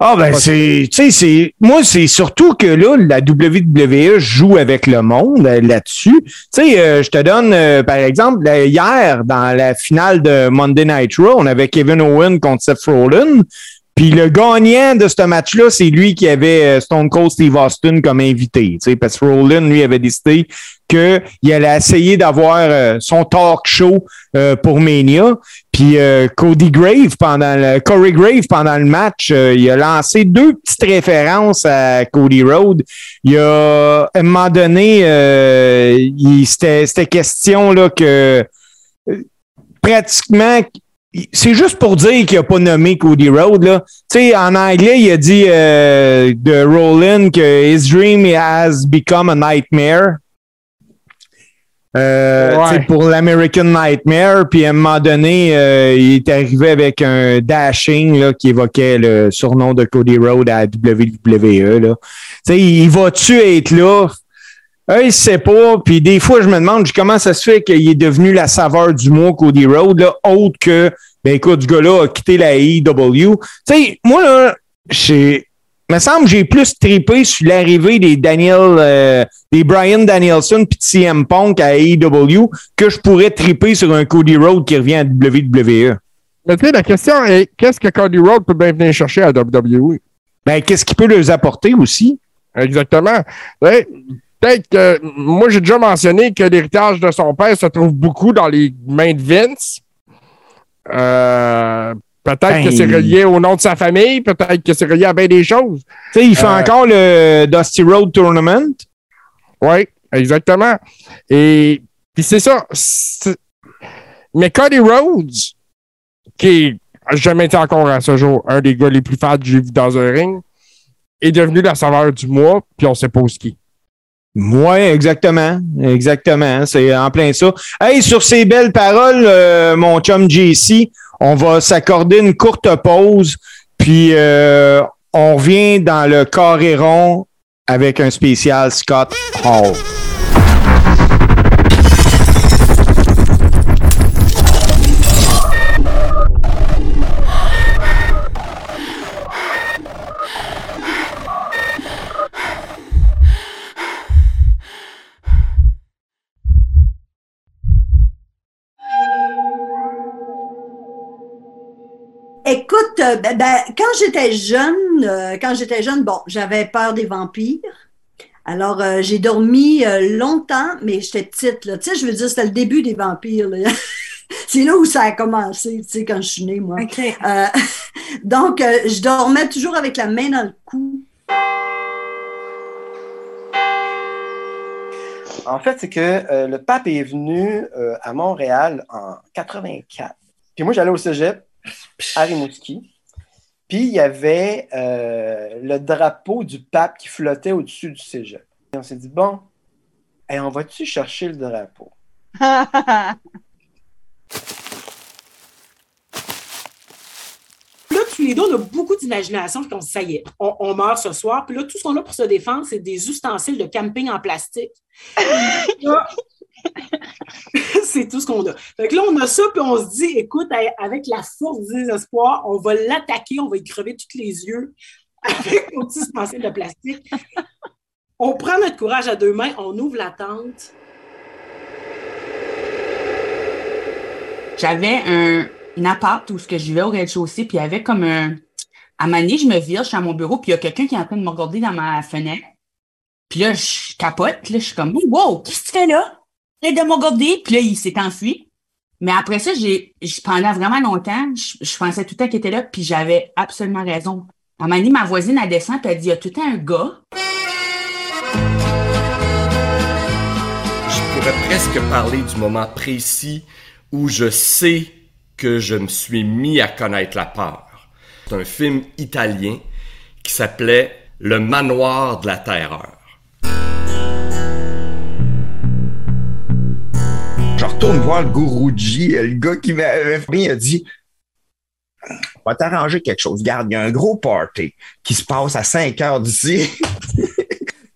Ah ben c'est tu sais c'est moi c'est surtout que là la WWE joue avec le monde euh, là-dessus. Tu sais euh, je te donne euh, par exemple hier dans la finale de Monday Night Raw, on avait Kevin Owen contre Seth Rollins. Puis le gagnant de ce match-là, c'est lui qui avait Stone Cold Steve Austin comme invité. Tu sais, parce que Rollins, lui, avait décidé qu'il allait essayer d'avoir euh, son talk show euh, pour Mania. Puis euh, Cody Grave pendant le Corey Grave pendant le match, il a lancé deux petites références à Cody Rhodes. Il a à un moment donné, c'était question là que pratiquement c'est juste pour dire qu'il n'a pas nommé Cody Rhodes. Là. Tu sais, en anglais, il a dit de Roland que his dream has become a nightmare. Euh, pour l'American Nightmare, puis à un moment donné, euh, il est arrivé avec un dashing là, qui évoquait le surnom de Cody Rhodes à WWE. Là. il va-tu être là? Euh, il sait pas. Puis des fois, je me demande comment ça se fait qu'il est devenu la saveur du mois Cody Rhodes, là, autre que, ben écoute, ce gars-là a quitté la AEW. Tu sais, moi, là, me semble que j'ai plus trippé sur l'arrivée des Daniel, euh, des Brian Danielson puis de CM Punk à AEW que je pourrais triper sur un Cody Rhodes qui revient à WWE. Mais tu sais, la question est qu'est-ce que Cody Rhodes peut bien venir chercher à WWE? Ben, qu'est-ce qu'il peut leur apporter aussi? Exactement. Ouais, Peut-être que moi, j'ai déjà mentionné que l'héritage de son père se trouve beaucoup dans les mains de Vince. Euh, peut-être Ben- que c'est relié au nom de sa famille, peut-être que c'est relié à bien des choses. Tu sais, il fait Euh, encore le Dusty Road Tournament. Oui, exactement. Et puis c'est ça. Mais Cody Rhodes, qui a jamais été encore à ce jour un des gars les plus fans que j'ai vu dans un ring, est devenu la saveur du mois, puis on sait pas où ce qui. Oui, exactement. Exactement. C'est en plein ça. Hey, sur ces belles paroles, euh, mon chum JC, on va s'accorder une courte pause, puis euh, on revient dans le carré rond avec un spécial Scott Hall. Écoute, euh, ben, ben, quand j'étais jeune, euh, quand j'étais jeune, bon, j'avais peur des vampires. Alors, euh, j'ai dormi euh, longtemps, mais j'étais petite, là. Tu sais, je veux dire, c'était le début des vampires, là. C'est là où ça a commencé, tu sais, quand je suis née, moi. Euh, donc, euh, je dormais toujours avec la main dans le cou. En fait, c'est que euh, le pape est venu euh, à Montréal en 84. Puis moi, j'allais au cégep à Rimouski. Puis il y avait euh, le drapeau du pape qui flottait au-dessus du cégep. Et on s'est dit, bon, hey, on va-tu chercher le drapeau? Là, tous les deux, on a beaucoup d'imagination. Puis on se dit, ça y est, on, on meurt ce soir. Puis là, tout ce qu'on a pour se défendre, c'est des ustensiles de camping en plastique. Là, c'est tout ce qu'on a. Fait que là, on a ça, puis on se dit, écoute, avec la force du désespoir, on va l'attaquer, on va y crever tous les yeux avec nos petits ustensiles de plastique. On prend notre courage à deux mains, on ouvre la tente. J'avais un, une appart où ce que je vivais au rez-de-chaussée, puis il y avait comme un. À Mané, je me vire, je suis à mon bureau, puis il y a quelqu'un qui est en train de me regarder dans ma fenêtre. Puis là, je capote, là, je suis comme, wow, qu'est-ce que tu fais là? Arrête de. Puis là, il s'est enfui. Mais après ça, j'ai, pendant vraiment longtemps, je, pensais tout le temps qu'il était là, puis j'avais absolument raison. À Mané, ma voisine, elle descend, puis elle dit, il y a tout le temps un gars. Je pourrais presque parler du moment précis où je sais que je me suis mis à connaître la peur. C'est un film italien qui s'appelait Le manoir de la terreur. Je retourne voir le Guruji, le gars qui m'avait pris, il a dit On va t'arranger quelque chose. Garde, il y a un gros party qui se passe à 5 heures d'ici.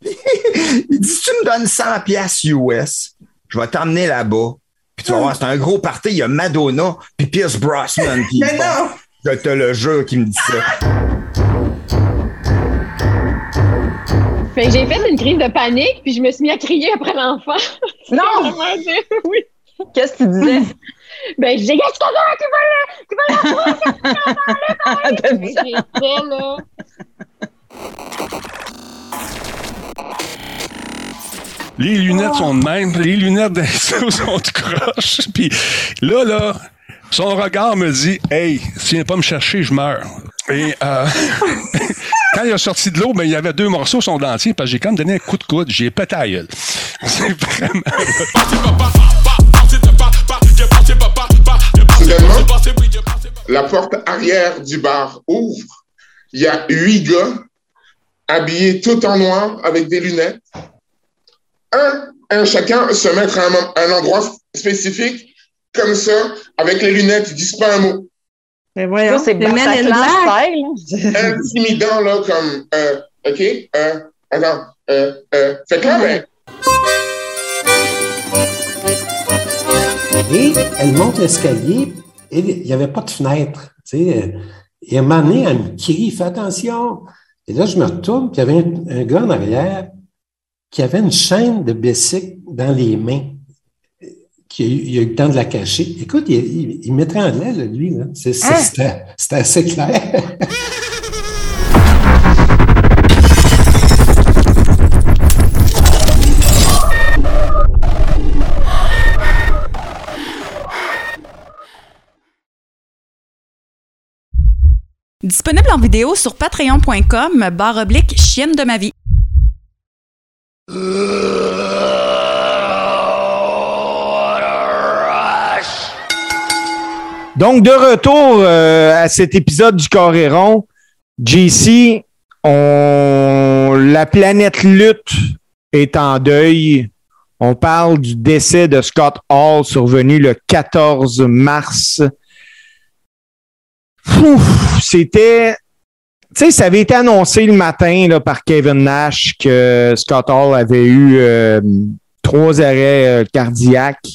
il dit Si tu me donnes 100 pièces US, je vais t'emmener là-bas. Puis tu vas voir, c'est un gros party. Il y a Madonna, puis Pierce Brosnan. qui- Mais non! Je te le jure qui me dit ça. Fait que j'ai fait une crise de panique, puis je me suis mis à crier après l'enfant. Non! Vraiment oui. Qu'est-ce que tu disais? Ben, je dis, est-ce qu'il y a quelqu'un qui va là? Qui va là? T'as dit ça? J'étais là. Les lunettes sont de même. Les lunettes d'un sont de croche. Puis là, là, son regard me dit Hey, si tu viens pas me chercher, je meurs. Et euh, quand il a sorti de l'eau, ben, il y avait deux morceaux son dentier, parce que j'ai quand même donné un coup de coude. J'ai pété à la gueule. C'est vraiment. Soudainement, la porte arrière du bar ouvre. Il y a huit gars habillés tout en noir avec des lunettes. Un, un chacun se mettre à un, un endroit spécifique, comme ça, avec les lunettes, ils disent pas un mot. Mais voyons, c'est les Men in Bataclan Black. style. là. Intimidant, là, comme, euh, OK, euh, attends, euh, euh, fait que là, ben, Et elle monte l'escalier et il n'y avait pas de fenêtre. Tu sais. Et à un moment donné, elle me crie, fais attention. Et là, je me retourne, puis il y avait un, un gars en arrière qui avait une chaîne de bicycle dans les mains. Qui a eu, il a eu le temps de la cacher. Écoute, il, il, il m'étranglait, lui. Là. C'est- c'est- Hein? C'était c'était assez clair. Disponible en vidéo sur patreon.com barre oblique chienne de ma vie. Donc, de retour euh, à cet épisode du Coréron, JC, on... la planète lutte est en deuil. On parle du décès de Scott Hall survenu le 14 mars. C'était. Tu sais, ça avait été annoncé le matin par Kevin Nash que Scott Hall avait eu euh, trois arrêts euh, cardiaques,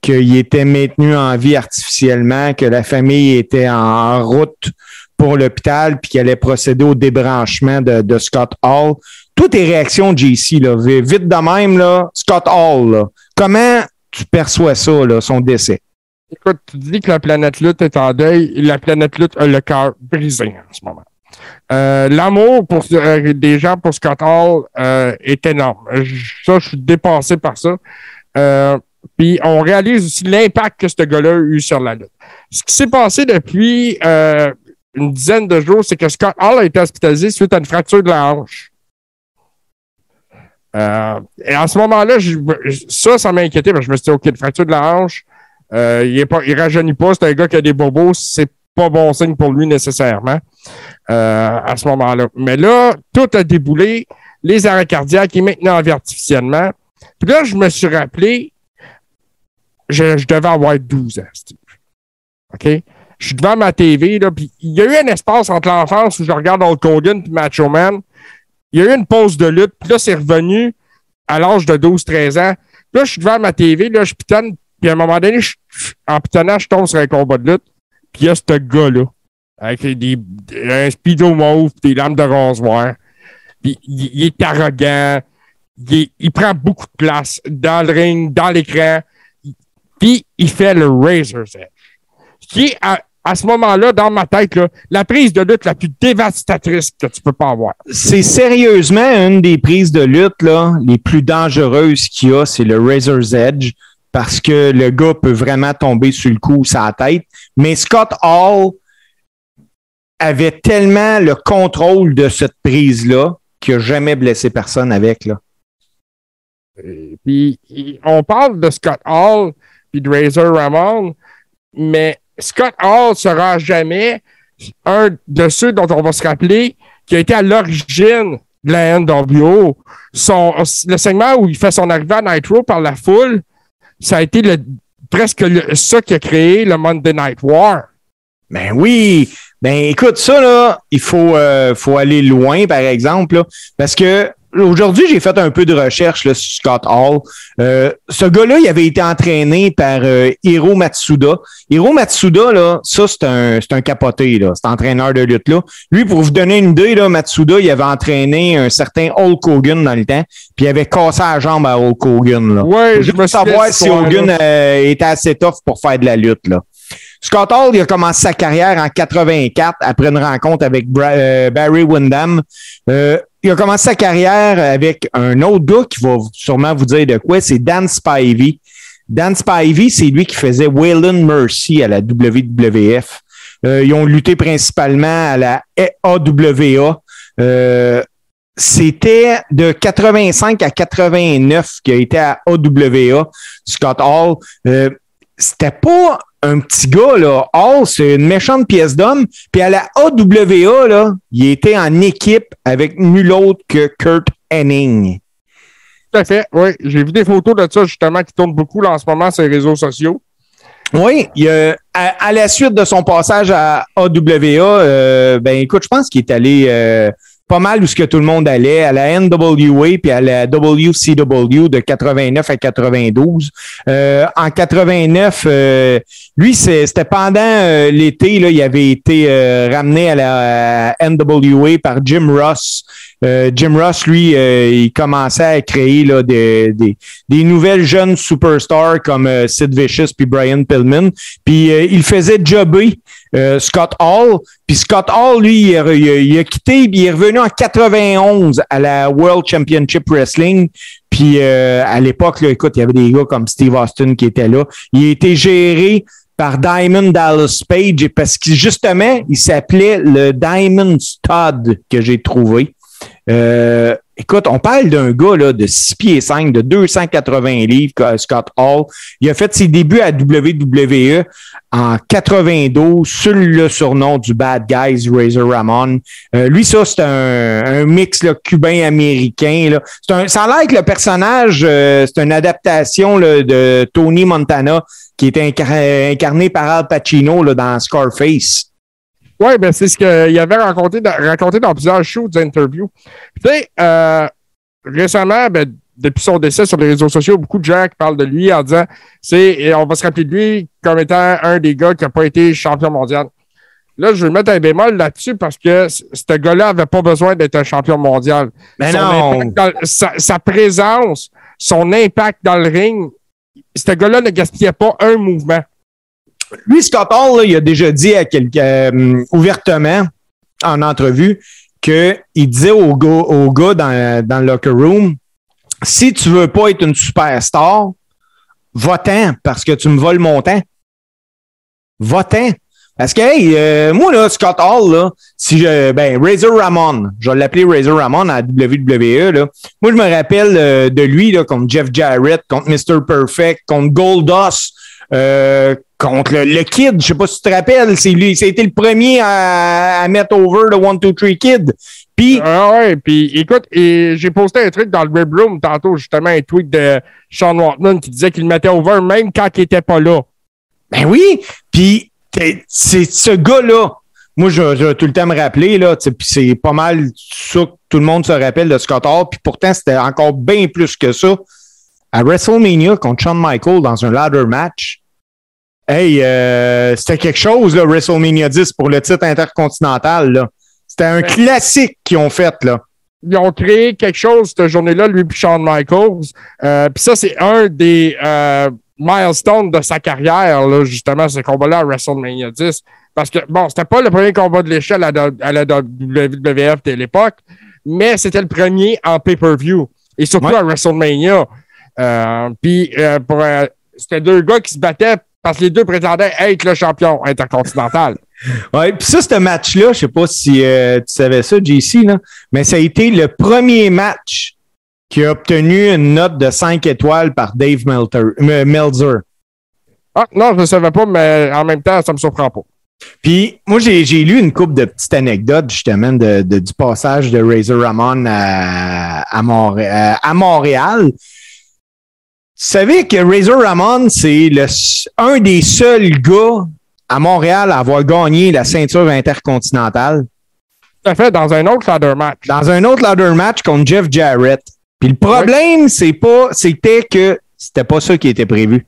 qu'il était maintenu en vie artificiellement, que la famille était en route pour l'hôpital, puis qu'elle allait procéder au débranchement de, Scott Hall. Toutes tes réactions, JC, vite de même, Scott Hall, comment tu perçois ça, son décès? Écoute, tu dis que la planète lutte est en deuil. La planète lutte a le cœur brisé en ce moment. Euh, L'amour pour euh, des gens pour Scott Hall euh, est énorme. Ça, je suis dépassé par ça. Puis on réalise aussi l'impact que ce gars-là a eu sur la lutte. Ce qui s'est passé depuis une dizaine de jours, c'est que Scott Hall a été hospitalisé suite à une fracture de la hanche. Et à ce moment-là, ça, ça m'a inquiété. parce que je me suis dit, OK, une fracture de la hanche, euh, il, est pas, il rajeunit pas, c'est un gars qui a des bobos, c'est pas bon signe pour lui nécessairement euh, à ce moment-là. Mais là, tout a déboulé, les arrêts cardiaques, il est maintenant en artificiellement. Puis là, je me suis rappelé, je, je devais avoir 12 ans, Steve. OK? Je suis devant ma TV, là, puis il y a eu un espace entre l'enfance où je regarde Hulk Hogan puis Macho Man. Il y a eu une pause de lutte, puis là, c'est revenu à l'âge de 12-13 ans. Puis là, je suis devant ma TV, là, je pitonne, puis à un moment donné, je- en pitonnant, je tombe sur un combat de lutte, puis il y a ce gars-là, avec des, un speedo mauve, des lames de rasoir. Puis il, est arrogant, il, prend beaucoup de place dans le ring, dans l'écran, puis il fait le Razor's Edge. Qui est, à, à ce moment-là, dans ma tête, là, la prise de lutte la plus dévastatrice que tu peux pas avoir. C'est sérieusement une des prises de lutte là, les plus dangereuses qu'il y a, c'est le Razor's Edge, parce que le gars peut vraiment tomber sur le coup ou sa tête. Mais Scott Hall avait tellement le contrôle de cette prise-là qu'il n'a jamais blessé personne avec. Là. Puis on parle de Scott Hall puis de Razor Ramon, mais Scott Hall sera jamais un de ceux dont on va se rappeler qui a été à l'origine de la NWO. Son, le segment où il fait son arrivée à Nitro par la foule, ça a été presque le- ça qui a créé le Monday Night War. Ben oui. Ben écoute, ça, là, il faut, euh, faut aller loin, par exemple, là, parce que aujourd'hui, j'ai fait un peu de recherche là, sur Scott Hall. Euh, ce gars-là, il avait été entraîné par euh, Hiro Matsuda. Hiro Matsuda, là, ça, c'est un, c'est un capoté, là, cet entraîneur de lutte-là. Lui, pour vous donner une idée, là, Matsuda, il avait entraîné un certain Hulk Hogan dans le temps, puis il avait cassé la jambe à Hulk Hogan. Là. Ouais, je souviens savoir si Hogan euh, était assez tough pour faire de la lutte. Là. Scott Hall, il a commencé sa carrière en 84 après une rencontre avec Bra- euh, Barry Windham. Euh, il a commencé sa carrière avec un autre gars qui va sûrement vous dire de quoi, c'est Dan Spivey. Dan Spivey, c'est lui qui faisait Waylon Mercy à la WWF. Euh, ils ont lutté principalement à la AWA. Euh, c'était de 85 à 89 qu'il a été à AWA, Scott Hall. Euh, c'était pas un petit gars, là. Hall, c'est une méchante pièce d'homme. Puis à la AWA, là, il était en équipe avec nul autre que Kurt Henning. Tout à fait, oui. J'ai vu des photos de ça, justement, qui tournent beaucoup là, en ce moment sur les réseaux sociaux. Oui, il à, à la suite de son passage à AWA, euh, ben écoute, je pense qu'il est allé euh, pas mal où ce que tout le monde allait, à la NWA puis à la WCW de 89 à 92. Euh, en 89, euh, lui, c'était pendant euh, l'été, là, il avait été euh, ramené à la NWA par Jim Ross. Euh, Jim Ross, lui, euh, il commençait à créer là, des, des, nouvelles jeunes superstars comme euh, Sid Vicious puis Brian Pillman. Puis euh, il faisait jobber euh, Scott Hall. Puis Scott Hall, lui, il a, il quitté, puis il est revenu en 91 à la World Championship Wrestling. Puis à l'époque, écoute, il y avait des gars comme Steve Austin qui étaient là. Il a géré par Diamond Dallas Page parce que justement, il s'appelait le Diamond Stud que j'ai trouvé. Euh, écoute, on parle d'un gars là, de 6 pieds 5, de 280 livres, Scott Hall. Il a fait ses débuts à WWE en 92 sur le surnom du Bad Guys Razor Ramon. Euh, lui, ça, c'est un, un mix cubain-américain. là. C'est un- Ça a l'air que le personnage, euh, c'est une adaptation là, de Tony Montana qui était incar- incarné par Al Pacino dans Scarface. Oui, ben c'est ce qu'il avait raconté dans, raconté dans plusieurs shows d'interviews. Tu sais, euh, récemment, ben, depuis son décès sur les réseaux sociaux, beaucoup de gens qui parlent de lui en disant c'est on va se rappeler de lui comme étant un des gars qui n'a pas été champion mondial. Là, je vais mettre un bémol là-dessus parce que ce gars-là n'avait pas besoin d'être un champion mondial. Mais Son non. dans- sa, sa présence, son impact dans le ring, ce gars-là ne gaspillait pas un mouvement. Lui, Scott Hall, là, il a déjà dit euh, ouvertement en entrevue qu'il disait aux gars, aux gars dans, dans le locker room si tu veux pas être une superstar, va-t'en parce que tu me voles mon temps. Va-t'en. Parce que, hey, euh, moi, là, Scott Hall, là, si je, ben, Razor Ramon, je vais l'appeler Razor Ramon à WWE, là. Moi, je me rappelle euh, de lui, là, contre Jeff Jarrett, contre Mr. Perfect, contre Goldust, euh, contre le, le Kid. Je sais pas si tu te rappelles, c'est lui, c'était le premier à, à mettre over le One, Two, Three Kid. Puis, Ah ouais, puis écoute, j'ai posté un truc dans le Room tantôt, justement, un tweet de Sean Waltman qui disait qu'il le mettait over même quand il était pas là. Ben oui, puis c'est ce gars-là. Moi, je, je vais tout le temps me rappeler, là, c'est pas mal ça que tout le monde se rappelle de Scott Hall, puis pourtant, c'était encore bien plus que ça. À WrestleMania contre Shawn Michaels dans un ladder match, hey, euh, c'était quelque chose, là, WrestleMania 10 pour le titre intercontinental, là. C'était un classique qu'ils ont fait, là. Ils ont créé quelque chose cette journée-là, lui et Shawn Michaels. Euh, puis ça, c'est un des euh, milestones de sa carrière, là, justement, ce combat-là à WrestleMania 10. Parce que, bon, c'était pas le premier combat de l'échelle à, la- à la WWF de l'époque, mais c'était le premier en pay-per-view. Et surtout à WrestleMania. Euh, puis, c'était deux gars qui se battaient parce que les deux prétendaient être le champion intercontinental. Ouais, puis ça, ce match-là, je sais pas si euh, tu savais ça, JC, là, mais ça a été le premier match qui a obtenu une note de 5 étoiles par Dave Melter, M- Meltzer. Ah, non, je ne savais pas, mais en même temps, ça me surprend pas. Puis moi, j'ai lu une couple de petites anecdotes justement de, de- du passage de Razor Ramon à, à, à Montréal. Savais que Razor Ramon, c'est un des seuls gars à Montréal à avoir gagné la ceinture intercontinentale. Tout à fait, dans un autre ladder match. Dans un autre ladder match contre Jeff Jarrett. Puis le problème, c'est pas, c'était que c'était pas ça qui était prévu.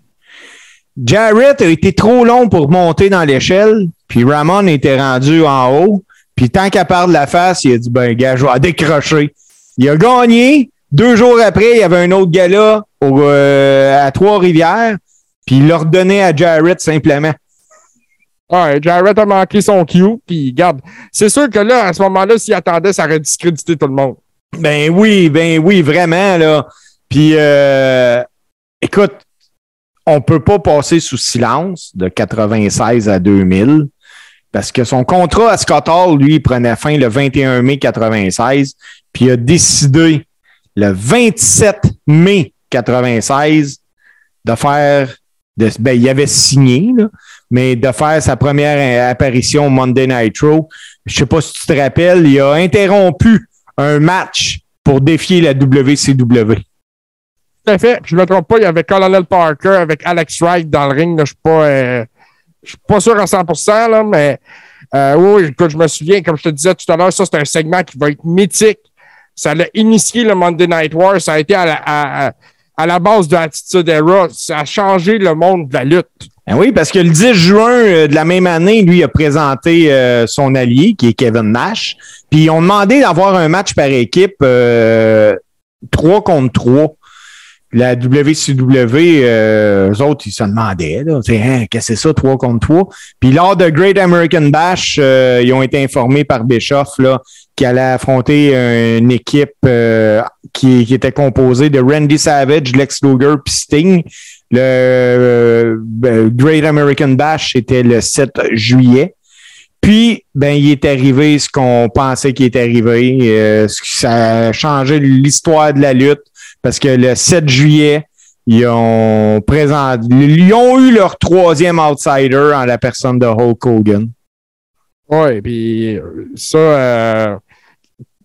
Jarrett a été trop long pour monter dans l'échelle, puis Ramon était rendu en haut. Puis tant qu'à part de la face, il a dit ben gars, je vais décrocher. Il a gagné. Deux jours après, il y avait un autre gars-là au, euh, à Trois-Rivières, puis il l'a redonné à Jarrett simplement. Ouais, Jarrett a manqué son cue, puis garde. C'est sûr que là, à ce moment-là, s'il attendait, ça aurait discrédité tout le monde. Ben oui, ben oui, vraiment, là. Puis, euh, écoute, on peut pas passer sous silence de 96 à 2000 parce que son contrat à Scott Hall, lui, prenait fin le 21 mai 96, puis il a décidé le 27 mai 96 de faire, ben, il avait signé, là, mais de faire sa première apparition au Monday Nitro. Je sais pas si tu te rappelles, il a interrompu un match pour défier la WCW. Tout à fait. Je ne me trompe pas, il y avait Colonel Parker avec Alex Wright dans le ring. là. Je ne suis pas, euh, suis pas sûr à 100%, là, mais Euh, oui, écoute, je me souviens, comme je te disais tout à l'heure, ça, c'est un segment qui va être mythique. Ça a initié le Monday Night War. Ça a été la, à la base de Attitude Era. Ça a changé le monde de la lutte. Ben oui, parce que le 10 juin euh, de la même année, lui a présenté euh, son allié, qui est Kevin Nash. Puis ils ont demandé d'avoir un match par équipe euh, 3 contre 3. La WCW, euh, eux autres, ils se demandaient, là, hein, qu'est-ce que c'est ça, 3 contre 3? Puis lors de Great American Bash, euh, ils ont été informés par Bischoff là, qu'il allait affronter une équipe euh, qui, qui était composée de Randy Savage, Lex Luger puis Sting. Le euh, ben, Great American Bash, c'était le 7 juillet. Puis, ben, il est arrivé ce qu'on pensait qu'il est arrivé. Euh, ça a changé l'histoire de la lutte parce que le 7 juillet, ils ont présenté, ils ont eu leur troisième outsider en la personne de Hulk Hogan. Oui, puis ça, euh,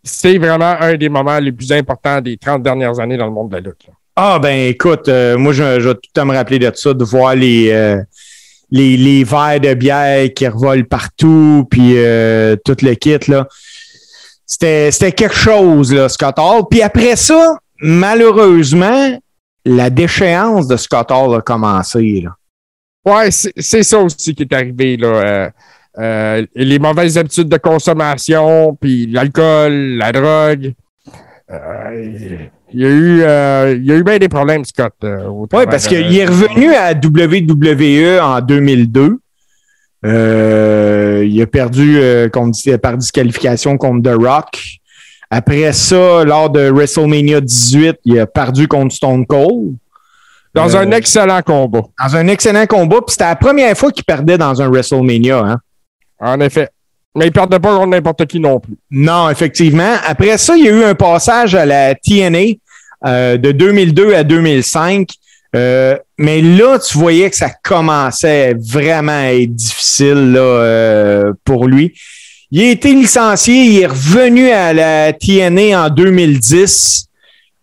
c'est vraiment un des moments les plus importants des 30 dernières années dans le monde de la lutte. là. Ah ben écoute, euh, moi je, je vais tout le temps me rappeler de ça, de voir les, euh, les, les verres de bière qui revolent partout, puis euh, tout le kit là. C'était, c'était quelque chose, là, Scott Hall. Puis après ça, malheureusement, la déchéance de Scott Hall a commencé. Là. Ouais, c'est ça aussi qui est arrivé, là. Euh, euh, les mauvaises habitudes de consommation, puis l'alcool, la drogue. Euh, il y a eu, euh, il y a eu bien des problèmes, Scott. euh, Oui, parce qu'il est revenu à WWE en 2002. Euh, il a perdu contre- par disqualification contre The Rock. Après ça, lors de WrestleMania 18, il a perdu contre Stone Cold. Dans Euh, un excellent combat. Dans un excellent combat. Puis c'était la première fois qu'il perdait dans un WrestleMania. Hein? En effet. Mais il ne perdait pas contre n'importe qui non plus. Non, effectivement. Après ça, il y a eu un passage à la TNA euh, de 2002 à 2005. Euh, mais là, tu voyais que ça commençait vraiment à être difficile là, pour lui. Il a été licencié, il est revenu à la TNA en 2010.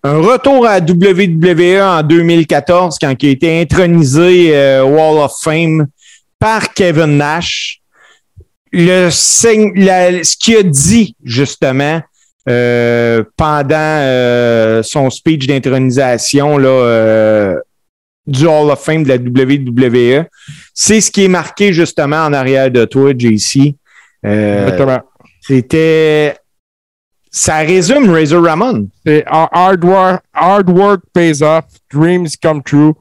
Un retour à WWE en 2014 quand il a été intronisé euh, Wall of Fame par Kevin Nash le la- ce qu'il a dit justement euh, pendant euh, son speech d'intronisation euh, du Hall of Fame de la WWE, c'est ce qui est marqué justement en arrière de toi, JC. Euh, Exactement. C'était. Ça résume Razor Ramon. C'est hard work, hard work pays off, dreams come true,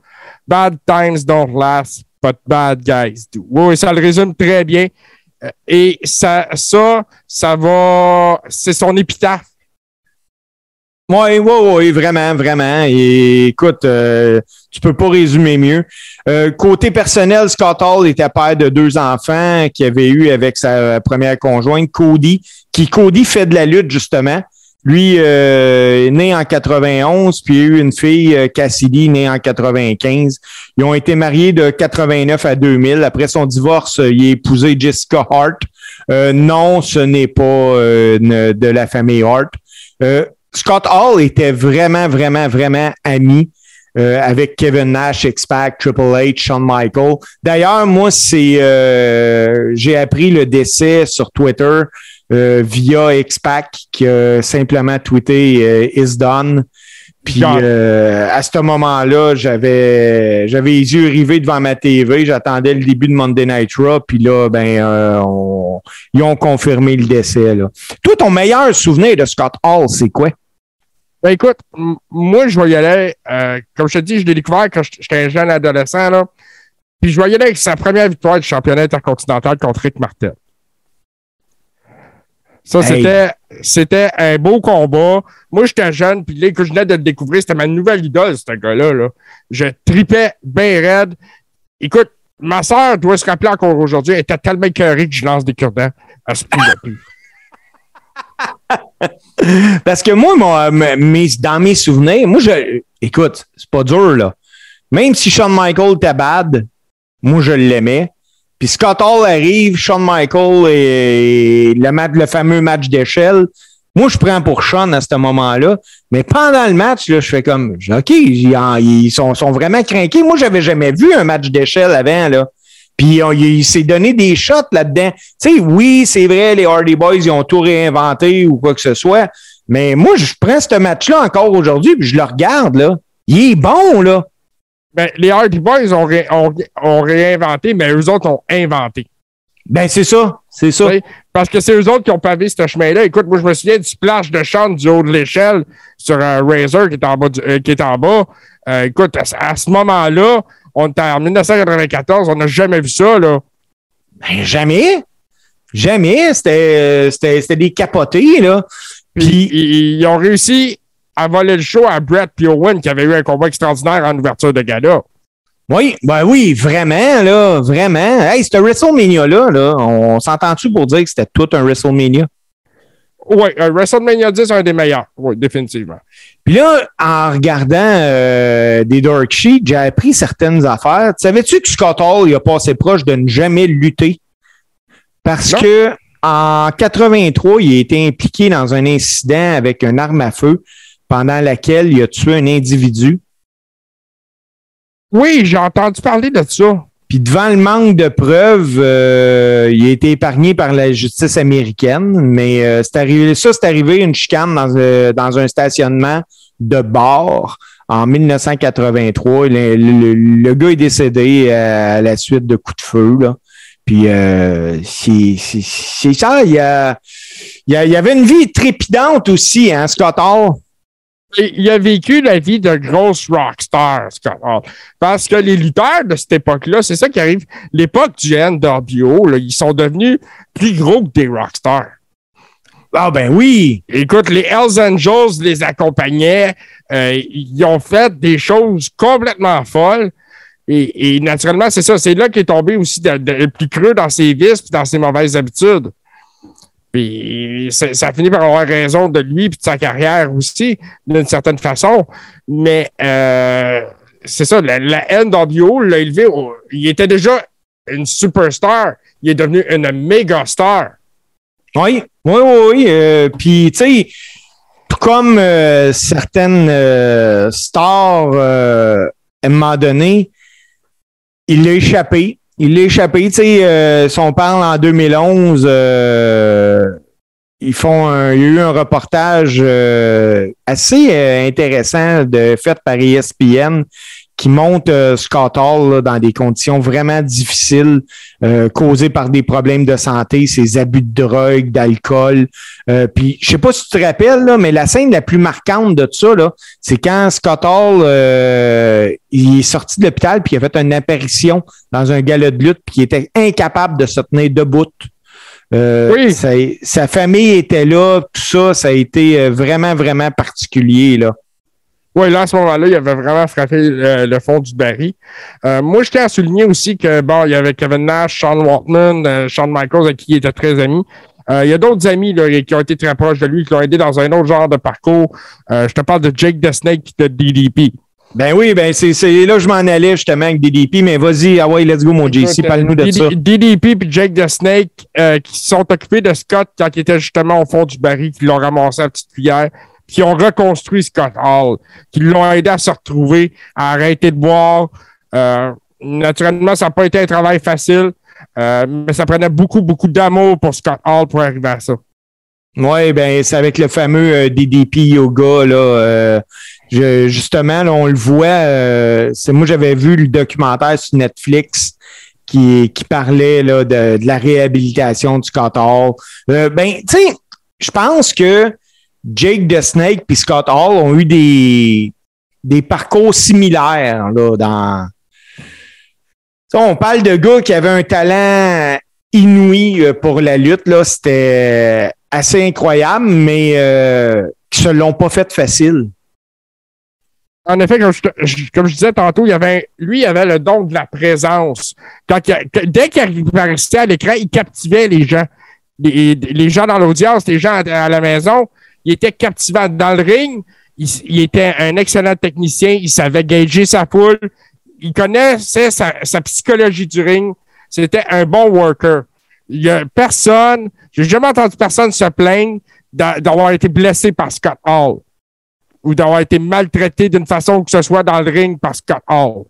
bad times don't last, but bad guys do. Oui, oui, ça le résume très bien. Euh, Et ça, ça, ça va. C'est son épitaphe. Oui, oui, oui, vraiment, vraiment. Et écoute, euh, tu peux pas résumer mieux. Euh, côté personnel, Scott Hall était père de deux enfants qu'il avait eu avec sa première conjointe, Cody, qui Cody fait de la lutte, justement. Lui euh, né en 91, puis il a eu une fille, euh, Cassidy, née en 95. Ils ont été mariés de 89 à 2000. Après son divorce, euh, il a épousé Jessica Hart. Euh, non, ce n'est pas euh, de la famille Hart. Scott Hall était vraiment, vraiment, vraiment ami euh, avec Kevin Nash, X-Pac, Triple H, Shawn Michael. D'ailleurs, moi, c'est euh, j'ai appris le décès sur Twitter euh, via X-Pac qui a simplement tweeté euh, Is done. Puis euh, à ce moment-là, j'avais j'avais les yeux rivés devant ma TV, j'attendais le début de Monday Night Raw, puis là, ben euh, on- ils ont confirmé le décès. Là. Toi, ton meilleur souvenir de Scott Hall, c'est quoi? Ben écoute, moi, je vais y aller. euh, comme je te dis, je l'ai découvert quand j'étais un jeune adolescent. Là, puis je vais y aller avec sa première victoire du championnat intercontinental contre Rick Martel. Ça, Hey. c'était, c'était un beau combat. Moi, j'étais jeune, puis là, que je venais de le découvrir, c'était ma nouvelle idole, ce gars-là. Là. Je tripais bien raide. Écoute, ma soeur doit se rappeler encore aujourd'hui, elle était tellement écœurée que je lance des cure-dents. Elle se pouvait plus. Parce que moi, euh, mes- dans mes souvenirs, moi, je. Écoute, c'est pas dur, là. Même si Shawn Michael était bad, moi, je l'aimais. Puis Scott Hall arrive, Shawn Michael et le, fameux match d'échelle. Moi, je prends pour Sean à ce moment-là. Mais pendant le match, là, je fais comme, OK, ils, sont vraiment craqués. Moi, j'avais jamais vu un match d'échelle avant, là. Puis on- il, s'est donné des shots là-dedans. Tu sais, oui, c'est vrai, les Hardy Boys, ils ont tout réinventé ou quoi que ce soit. Mais moi, je prends ce match-là encore aujourd'hui, puis je le regarde, là. Il est bon, là. Ben, les Hardy Boys ont, ré- ont- ont réinventé, mais eux autres ont inventé. Ben, c'est ça. C'est ça. Oui, parce que c'est eux autres qui ont pavé ce chemin-là. Écoute, moi, je me souviens du splash de chant du haut de l'échelle sur un Razor qui est en bas. du- euh, qui est en bas. Euh, écoute, à ce moment-là, on était en 1994, on n'a jamais vu ça, là. Ben, jamais. Jamais. C'était, c'était, c'était des capotés, là. Puis, ils, ils ont réussi à voler le show à Brett puis Owen, qui avait eu un combat extraordinaire en ouverture de gala. Oui, ben oui, vraiment, là, vraiment. Hey, ce WrestleMania-là, là, on s'entend-tu pour dire que c'était tout un WrestleMania? Oui, euh, WrestleMania 10, un des meilleurs. Oui, définitivement. Puis là, en regardant euh, des Dark Sheets, j'ai appris certaines affaires. Savais-tu que Scott Hall il a passé proche de ne jamais lutter? Parce Non. que en 83, il a été impliqué dans un incident avec une arme à feu pendant laquelle il a tué un individu. Oui, j'ai entendu parler de ça. Puis devant le manque de preuves, euh, il a été épargné par la justice américaine, mais euh, c'est arrivé, ça, c'est arrivé une chicane dans, euh, dans un stationnement de bar en 1983. Le, le- le gars est décédé à la suite de coups de feu. Là. Puis euh, c'est ça. Il y a- il y avait une vie trépidante aussi, hein, Scott Hall. Il a vécu la vie de grosse rockstar, Scott. Parce que les lutteurs de cette époque-là, c'est ça qui arrive. L'époque du NWO, là, ils sont devenus plus gros que des rockstars. Ah ben oui! Écoute, les Hells Angels les accompagnaient. euh, ils ont fait des choses complètement folles. Et, et naturellement, c'est ça. C'est là qu'il est tombé aussi de- de- le plus creux dans ses vices et dans ses mauvaises habitudes. Puis ça, a fini par avoir raison de lui et de sa carrière aussi, d'une certaine façon. Mais euh, c'est ça, la, la NWO l'a élevé. il était déjà une superstar. Il est devenu une méga star. Oui, oui, oui, oui. euh, Puis, tu sais, tout comme euh, certaines stars, à un moment donné, il l'a échappé. Il l'a échappé. Tu sais, euh, si on parle en 2011, euh, ils font un- il y a eu un reportage euh, assez euh, intéressant de, fait par ESPN qui montre euh, Scott Hall là, dans des conditions vraiment difficiles euh, causées par des problèmes de santé, ses abus de drogue, d'alcool. Euh, puis je sais pas si tu te rappelles, là, mais la scène la plus marquante de tout ça, là, c'est quand Scott Hall euh, il est sorti de l'hôpital puis il a fait une apparition dans un galop de lutte puis il était incapable de se tenir debout. Euh, ça- sa famille était là, tout ça, ça a été euh, vraiment, vraiment particulier. Là. Oui, là, à ce moment-là, il avait vraiment frappé le fond du baril. Euh, moi, je tiens à souligner aussi que, bon, il y avait Kevin Nash, Sean Waltman, euh, Shawn Michaels, avec qui il était très ami. Euh, il y a d'autres amis là, qui ont été très proches de lui, qui l'ont aidé dans un autre genre de parcours. Je te parle de Jake the Snake et de DDP. Ben oui, ben c'est là que je m'en allais justement avec DDP, mais vas-y, ah ouais, let's go, mon JC, parle-nous de ça. DDP et Jake the Snake qui se sont occupés de Scott quand il était justement au fond du baril, qui l'ont ramassé à la petite cuillère, qui ont reconstruit Scott Hall, qui l'ont aidé à se retrouver, à arrêter de boire. Euh, naturellement, ça n'a pas été un travail facile, euh, mais ça prenait beaucoup, beaucoup d'amour pour Scott Hall pour arriver à ça. Oui, ben c'est avec le fameux euh, DDP yoga là. justement, là, on le voit. c'est moi j'avais vu le documentaire sur Netflix qui, parlait là, de, la réhabilitation du Scott Hall. Euh, ben, tu sais, je pense que Jake the Snake et Scott Hall ont eu des, des parcours similaires là, dans. On parle de gars qui avaient un talent inouï euh, pour la lutte. Là, c'était assez incroyable, mais euh, qui se l'ont pas fait facile. En effet, comme je, disais tantôt, il avait, lui, il avait le don de la présence. Dès qu'il apparaissait à l'écran, il captivait les gens. Les, les gens dans l'audience, les gens à la maison, il était captivant. Dans le ring, il, il était un excellent technicien, il savait gager sa foule, il connaissait sa, sa psychologie du ring. C'était un bon worker. Il y a personne, j'ai jamais entendu personne se plaindre d'a- d'avoir été blessé par Scott Hall ou d'avoir été maltraité d'une façon que ce soit dans le ring par Scott Hall.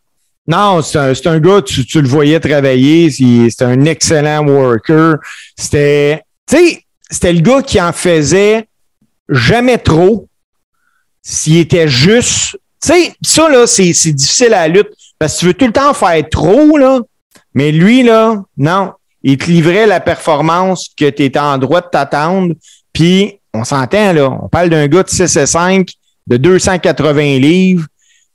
Non, c'est un, un gars, tu, tu le voyais travailler, c'est- c'était un excellent worker. C'était, tu sais, c'était le gars qui en faisait jamais trop s'il était juste. Tu sais, ça, là, c'est, difficile à la lutte parce que tu veux tout le temps faire trop, là. Mais lui, là, non. Il te livrait la performance que tu étais en droit de t'attendre. Puis, on s'entend, là. On parle d'un gars de 6 et 5, de 280 livres.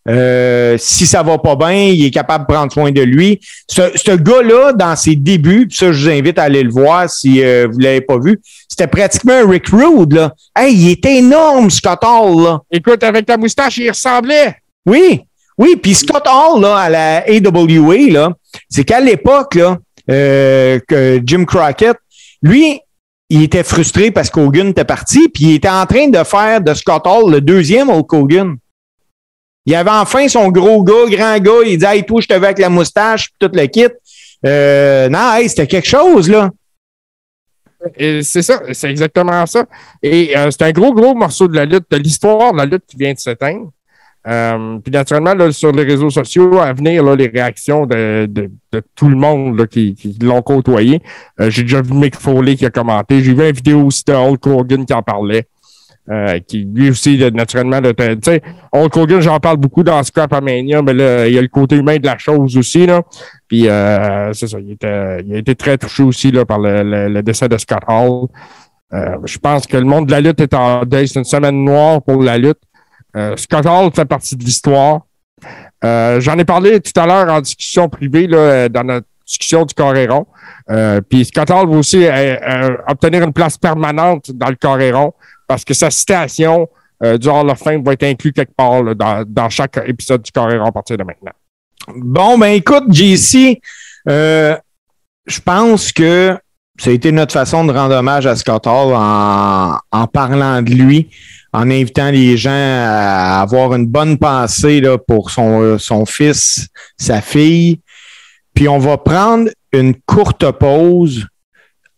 Euh, si ça va pas bien, il est capable de prendre soin de lui. Ce, ce gars-là, dans ses débuts, ça, je vous invite à aller le voir si euh, vous l'avez pas vu, c'était pratiquement un Rick Rude, là. Hey, il était énorme, Scott Hall, là. Écoute, avec ta moustache, il ressemblait. Oui, oui, puis Scott Hall, là, à la AWA, là, c'est qu'à l'époque, là, euh, que Jim Crockett, lui, il était frustré parce qu'Hogan était parti, puis il était en train de faire de Scott Hall le deuxième Hulk Hogan. Il avait enfin son gros gars, grand gars, il dit Hey, toi, je te veux avec la moustache, puis tout le kit. Euh, non, hey, c'était quelque chose, là. C'est ça, c'est exactement ça. Et euh, c'est un gros, gros morceau de la lutte, de l'histoire de la lutte qui vient de s'éteindre. Euh, puis naturellement, là, sur les réseaux sociaux, à venir, là, les réactions de, tout le monde qui l'ont côtoyé. Euh, j'ai déjà vu Mick Foley qui a commenté. J'ai vu une vidéo aussi de Hulk Hogan qui en parlait. Euh, qui lui aussi, naturellement, tu sais, Hulk Hogan, j'en parle beaucoup dans Scrapamania, mais là, il y a le côté humain de la chose aussi, là. Puis, euh, c'est ça, il, était, il a été très touché aussi, là, par le, le- le décès de Scott Hall. Euh, je pense que le monde de la lutte est en deuil. C'est une semaine noire pour la lutte. Euh, Scott Hall fait partie de l'histoire. Euh, J'en ai parlé tout à l'heure en discussion privée, là, dans notre discussion du Coréron. Euh, Puis Scott Hall va aussi euh, obtenir une place permanente dans le Coréron parce que sa citation euh, du Hall of Fame va être inclue quelque part là, dans, dans chaque épisode du Coréron à partir de maintenant. Bon, ben écoute, JC, euh, je pense que ça a été notre façon de rendre hommage à Scott Hall en, en parlant de lui, en invitant les gens à avoir une bonne pensée là, pour son, son fils, sa fille. Puis on va prendre une courte pause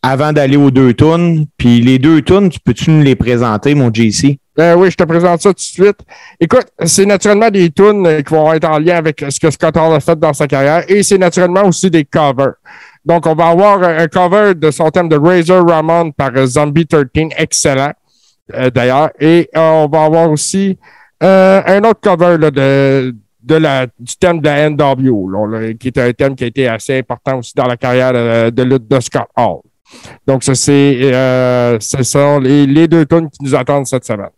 avant d'aller aux deux tunes. Puis les deux tunes, tu peux-tu nous les présenter, mon JC? Ben oui, je te présente ça tout de suite. Écoute, c'est naturellement des tunes euh, qui vont être en lien avec ce que Scott Hall a fait dans sa carrière et c'est naturellement aussi des covers. Donc, on va avoir un un cover de son thème de Razor Ramon par euh, Zombie 13, excellent euh, d'ailleurs. Et euh, on va avoir aussi euh, un autre cover là, de, de la, du thème de la là, qui est un thème qui a été assez important aussi dans la carrière de, de de Scott Hall. Donc, ça, c'est euh, ce les, les deux tunes qui nous attendent cette semaine.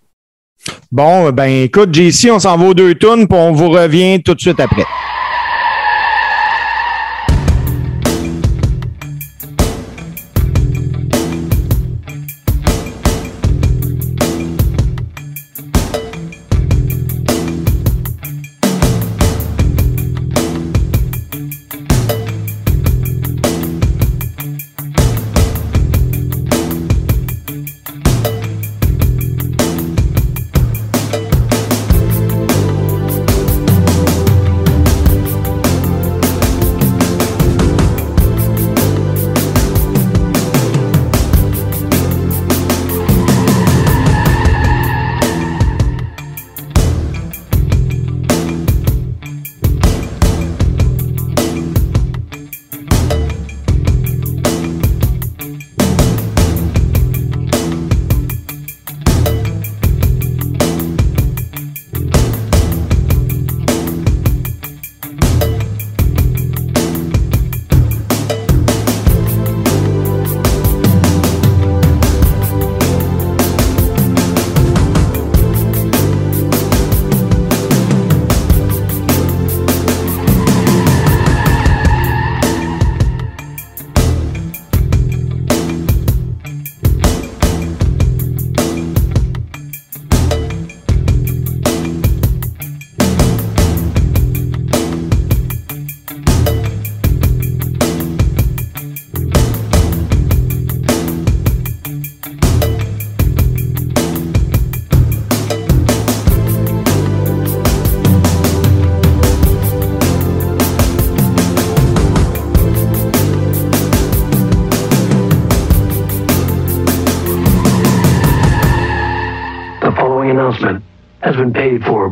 Bon, ben écoute, JC, on s'en va aux deux tunes, puis on vous revient tout de suite après.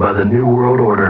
By the New World Order.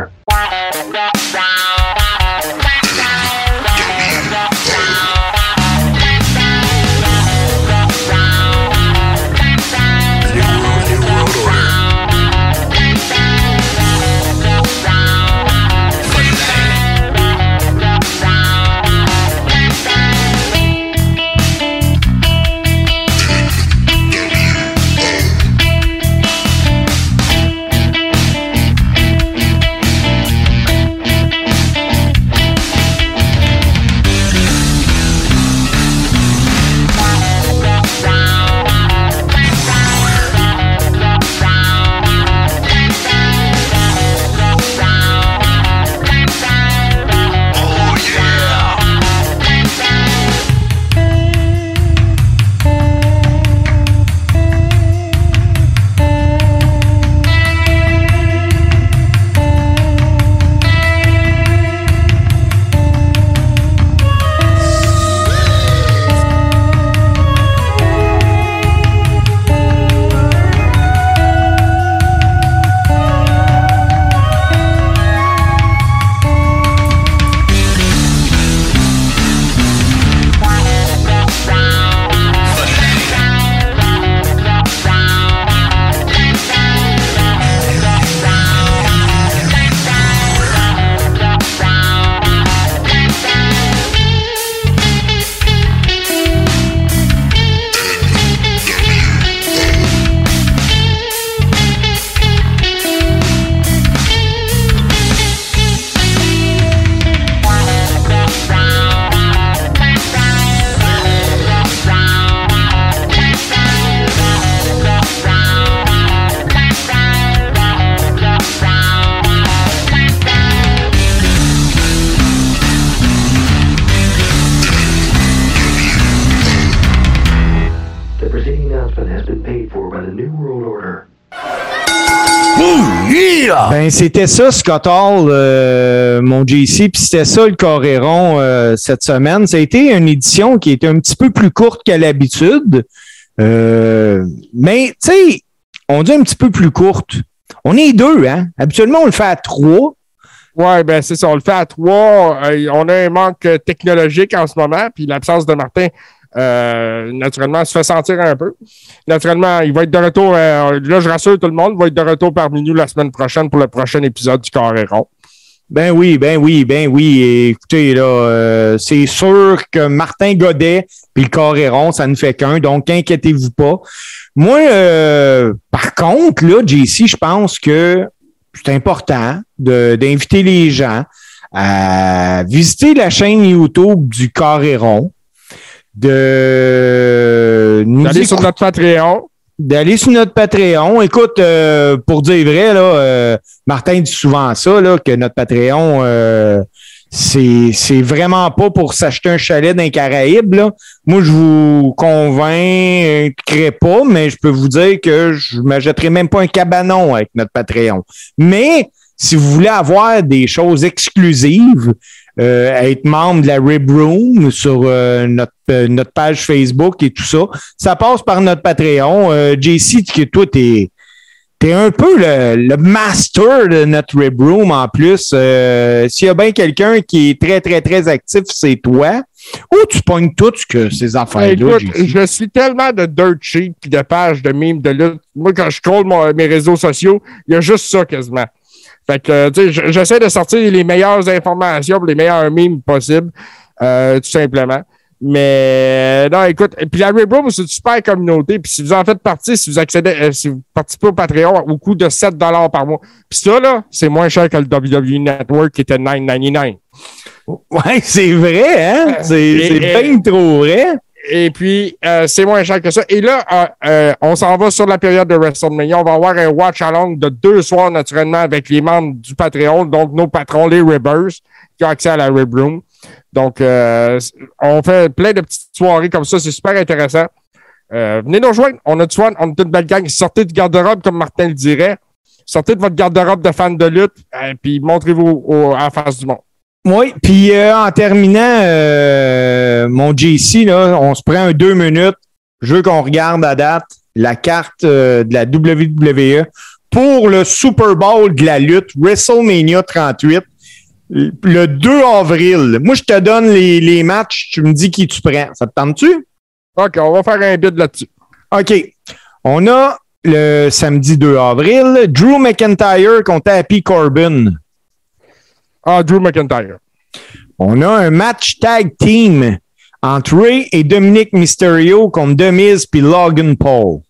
Ben, c'était ça, Scott Hall, euh, mon JC, puis c'était ça le Coréron euh, cette semaine. Ça a été une édition qui était un petit peu plus courte qu'à l'habitude. Euh, mais, tu sais, on dit un petit peu plus courte. On est deux, hein? Habituellement, on le fait à trois. Ouais, ben c'est ça, on le fait à trois. On a un manque technologique en ce moment, puis l'absence de Martin, euh, naturellement, se fait sentir un peu. Naturellement, il va être de retour, euh, là, je rassure tout le monde, il va être de retour parmi nous la semaine prochaine pour le prochain épisode du Carré rond. Ben oui, ben oui, ben oui. Écoutez, là, euh, c'est sûr que Martin Godet puis le Coréron, ça ne fait qu'un, donc inquiétez-vous pas. Moi, par contre, là, JC, je pense que c'est important d'inviter les gens à visiter la chaîne YouTube du Coréron, de nous D'aller sur notre Patreon. d'aller sur notre Patreon. Écoute, euh, pour dire vrai, là, euh, Martin dit souvent ça, là, que notre Patreon, euh, c'est, c'est vraiment pas pour s'acheter un chalet dans les Caraïbes. Là. Moi, je vous convaincrai pas, mais je peux vous dire que je ne m'achèterai même pas un cabanon avec notre Patreon. Mais si vous voulez avoir des choses exclusives, euh, être membre de la Rib Room sur euh, notre, euh, notre page Facebook et tout ça, ça passe par notre Patreon. Euh, JC, que toi, t'es es un peu le, le master de notre Rib Room en plus. Euh, S'il y a bien quelqu'un qui est très, très, très actif, c'est toi. Ou tu pognes tout ce que ces affaires-là, JC? je suis tellement de dirt puis de pages de mimes de lutte. Moi, quand je mon- mes réseaux sociaux, il y a juste ça quasiment. Fait que, euh, tu sais, je- j'essaie de sortir les meilleures informations, les meilleurs mimes possibles, euh, tout simplement. Mais non, écoute, et puis la Rib Room, c'est une super communauté. Puis si vous en faites partie, si vous accédez, euh, si vous participez au Patreon au coût de 7 par mois. Puis ça, là, c'est moins cher que le WWE Network qui était 9,99. Ouais, c'est vrai, hein? C'est bien trop vrai. Et puis, euh, c'est moins cher que ça. Et là, euh, euh, on s'en va sur la période de WrestleMania. On va avoir un watch-along de deux soirs, naturellement, avec les membres du Patreon, donc nos patrons, les Ribbers, qui ont accès à la Rib Room. Donc, euh, on fait plein de petites soirées comme ça. C'est super intéressant. Euh, venez nous rejoindre. On a du fun. On est une belle gang. Sortez du garde-robe, comme Martin le dirait. Sortez de votre garde-robe de fans de lutte, euh, puis montrez-vous à la face du monde. Oui, puis euh, en terminant, euh, mon JC, là, on se prend un deux minutes. Je veux qu'on regarde à date la carte euh, de la WWE pour le Super Bowl de la lutte, WrestleMania 38, le 2 avril. Moi, je te donne les, les matchs, tu me dis qui tu prends. Ça te tente-tu? OK, on va faire un bid là-dessus. OK. On a le samedi 2 avril, Drew McIntyre contre Happy Corbin. Ah, Drew McIntyre. On a un match tag team entre Ray et Dominic Mysterio contre Demise puis Logan Paul.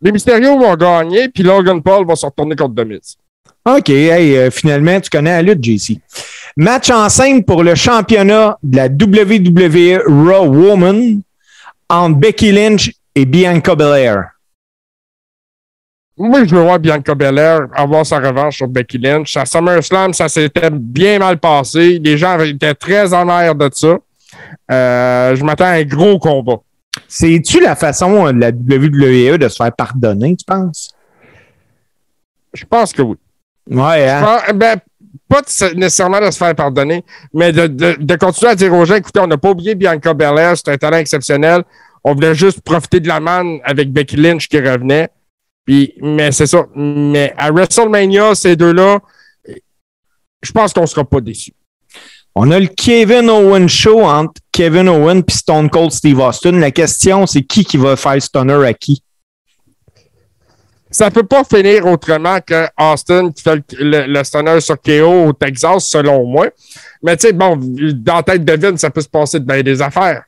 Les Mysterio vont gagner, puis Logan Paul va se retourner contre Demise. OK, hey, euh, finalement, tu connais la lutte, JC. Match en scène pour le championnat de la WWE Raw Woman entre Becky Lynch et Bianca Belair. Moi, je veux voir Bianca Belair avoir sa revanche sur Becky Lynch. À SummerSlam, ça s'était bien mal passé. Les gens étaient très amers de ça. Euh, je m'attends à un gros combat. C'est-tu la façon euh, de la WWE de se faire pardonner, tu penses? Je pense que oui. Ouais, hein? Ben, pas de- nécessairement de se faire pardonner, mais de, de- de continuer à dire aux gens, écoutez, on n'a pas oublié Bianca Belair, c'est un talent exceptionnel. On voulait juste profiter de la manne avec Becky Lynch qui revenait. Puis, mais c'est ça. Mais à WrestleMania, ces deux-là, je pense qu'on ne sera pas déçus. On a le Kevin Owen Show entre Kevin Owen et Stone Cold Steve Austin. La question, c'est qui qui va faire stunner à qui? Ça peut pas finir autrement que Austin qui fait le, le, le stunner sur KO au Texas, selon moi. Mais tu sais, bon, dans la tête de Vince, ça peut se passer de bien des affaires.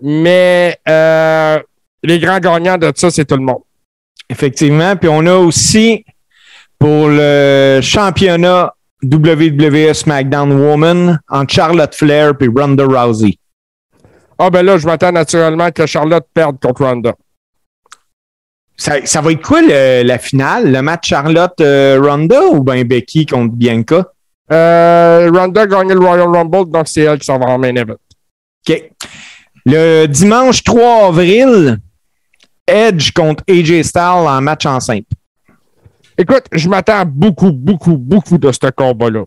Mais euh, les grands gagnants de ça, c'est tout le monde. Effectivement. Puis on a aussi pour le championnat WWE SmackDown Woman entre Charlotte Flair et Ronda Rousey. Ah ben là, je m'attends naturellement que Charlotte perde contre Ronda. Ça, ça va être quoi le- la finale? Le match Charlotte-Ronda ou bien Becky contre Bianca? Euh, Ronda a gagné le Royal Rumble, donc c'est elle qui s'en va en main event. OK. Le dimanche 3 avril, Edge contre AJ Styles en match en simple. Écoute, je m'attends beaucoup, beaucoup, beaucoup de ce combat-là.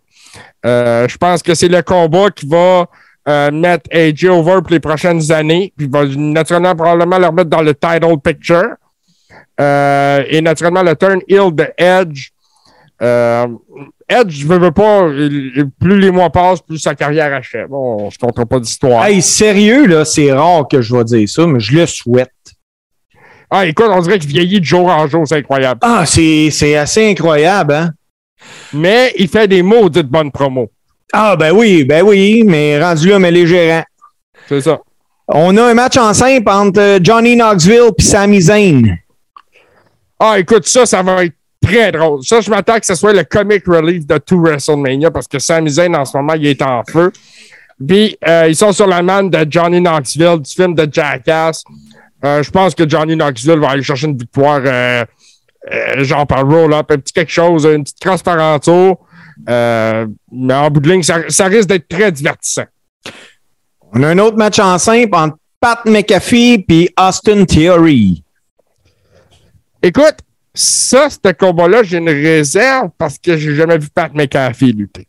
Euh, je pense que c'est le combat qui va euh, mettre AJ over pour les prochaines années, puis va naturellement probablement le remettre dans le title picture. Euh, et naturellement, le turn heel de Edge. Edge, je veux, veux pas, plus les mois passent, plus sa carrière achève. Bon, je ne compterai pas d'histoire. Hey, sérieux, là, c'est rare que je vais dire ça, mais je le souhaite. Ah, écoute, on dirait qu'il vieillit de jour en jour, c'est incroyable. Ah, c'est assez incroyable, hein? Mais il fait des maudites bonnes promos. Ah, ben oui, ben oui, mais rendu là, mais les gérants. C'est ça. On a un match en simple entre euh, Johnny Knoxville et Sami Zayn. Ah, écoute, ça, ça va être très drôle. Ça, je m'attends que ce soit le comic relief de tout WrestleMania parce que Sami Zayn, en ce moment, il est en feu. Puis, euh, ils sont sur la manne de Johnny Knoxville, du film de Jackass. Euh, je pense que Johnny Knoxville va aller chercher une victoire, euh, euh, genre par roll-up, un petit quelque chose, une petite par en. Euh, mais en bout de ligne, ça, ça risque d'être très divertissant. On a un autre match en simple entre Pat McAfee et Austin Theory. Écoute, ça, ce combat-là, j'ai une réserve parce que j'ai jamais vu Pat McAfee lutter.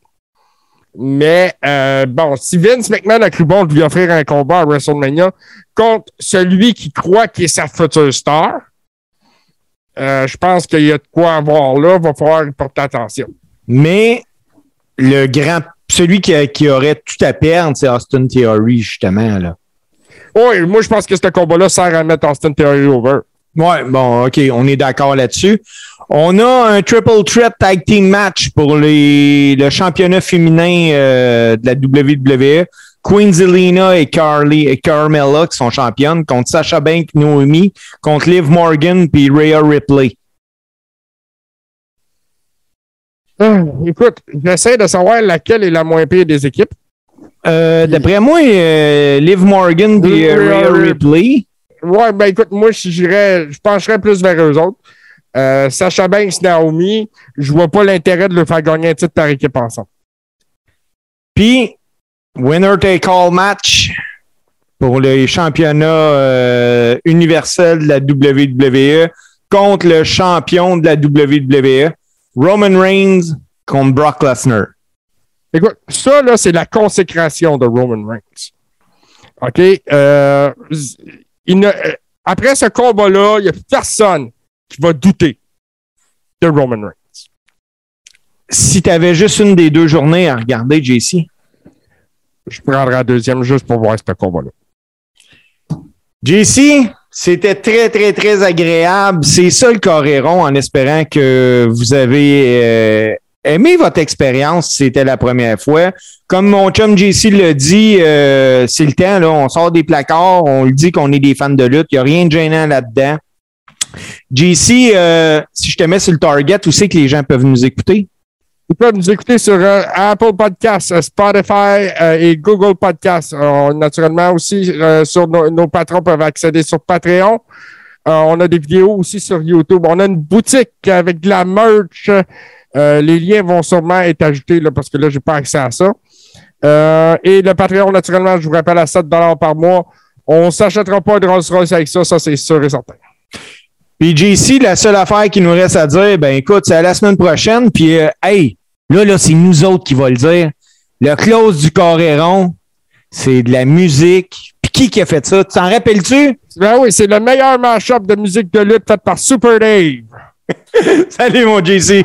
Mais euh, bon, si Vince McMahon a cru bon de lui offrir un combat à WrestleMania contre celui qui croit qu'il est sa future star, euh, je pense qu'il y a de quoi avoir là. Va falloir porter attention. Mais le grand, celui qui, qui aurait tout à perdre, c'est Austin Theory, justement. Là. Oui, moi, je pense que ce combat-là sert à mettre Austin Theory over. Ouais, bon, OK, on est d'accord là-dessus. On a un triple threat tag team match pour les, le championnat féminin euh, de la WWE. Queen Zelina et Carly et Carmella qui sont championnes contre Sasha Banks, Naomi, contre Liv Morgan puis Rhea Ripley. Ah, écoute, j'essaie de savoir laquelle est la moins pire des équipes. Euh, D'après moi, euh, Liv Morgan euh, Rhea Ripley. Ouais, ben écoute, moi, j'irais, je pencherais plus vers eux autres. Euh, Sacha Banks, Naomi, je vois pas l'intérêt de leur faire gagner un titre par équipe ensemble. Puis, winner take all match pour les championnats euh, universels de la WWE contre le champion de la WWE, Roman Reigns contre Brock Lesnar. Écoute, ça, là, c'est la consécration de Roman Reigns. OK? Euh, il ne- euh, après ce combat-là, il n'y a personne qui va douter de Roman Reigns. Si tu avais juste une des deux journées à regarder, JC. Je prendrais la deuxième juste pour voir ce combat-là. JC, c'était très, très, très agréable. C'est ça le Coréron en espérant que vous avez euh, aimé votre expérience si c'était la première fois. Comme mon chum JC l'a dit, euh, c'est le temps, là, on sort des placards, on le dit qu'on est des fans de lutte, il n'y a rien de gênant là-dedans. JC, euh, si je te mets sur le target, où c'est que les gens peuvent nous écouter? Ils peuvent nous écouter sur euh, Apple Podcasts, euh, Spotify et Google Podcasts. Naturellement aussi, sur nos, patrons peuvent accéder sur Patreon. On a des vidéos aussi sur YouTube. On a une boutique avec de la merch. Les liens vont sûrement être ajoutés là, parce que là, j'ai pas accès à ça. Et le Patreon, naturellement, je vous rappelle à 7 par mois. On s'achètera pas de Rolls Royce avec ça, ça c'est sûr et certain. Puis JC, la seule affaire qui nous reste à dire, ben écoute, c'est à la semaine prochaine. Puis euh, hey, là, là, c'est nous autres qui va le dire. Le close du Coréron, c'est de la musique. Puis qui qui a fait ça? Tu t'en rappelles-tu? Ben oui, c'est le meilleur mashup de musique de lutte fait par Super Dave. Salut mon JC.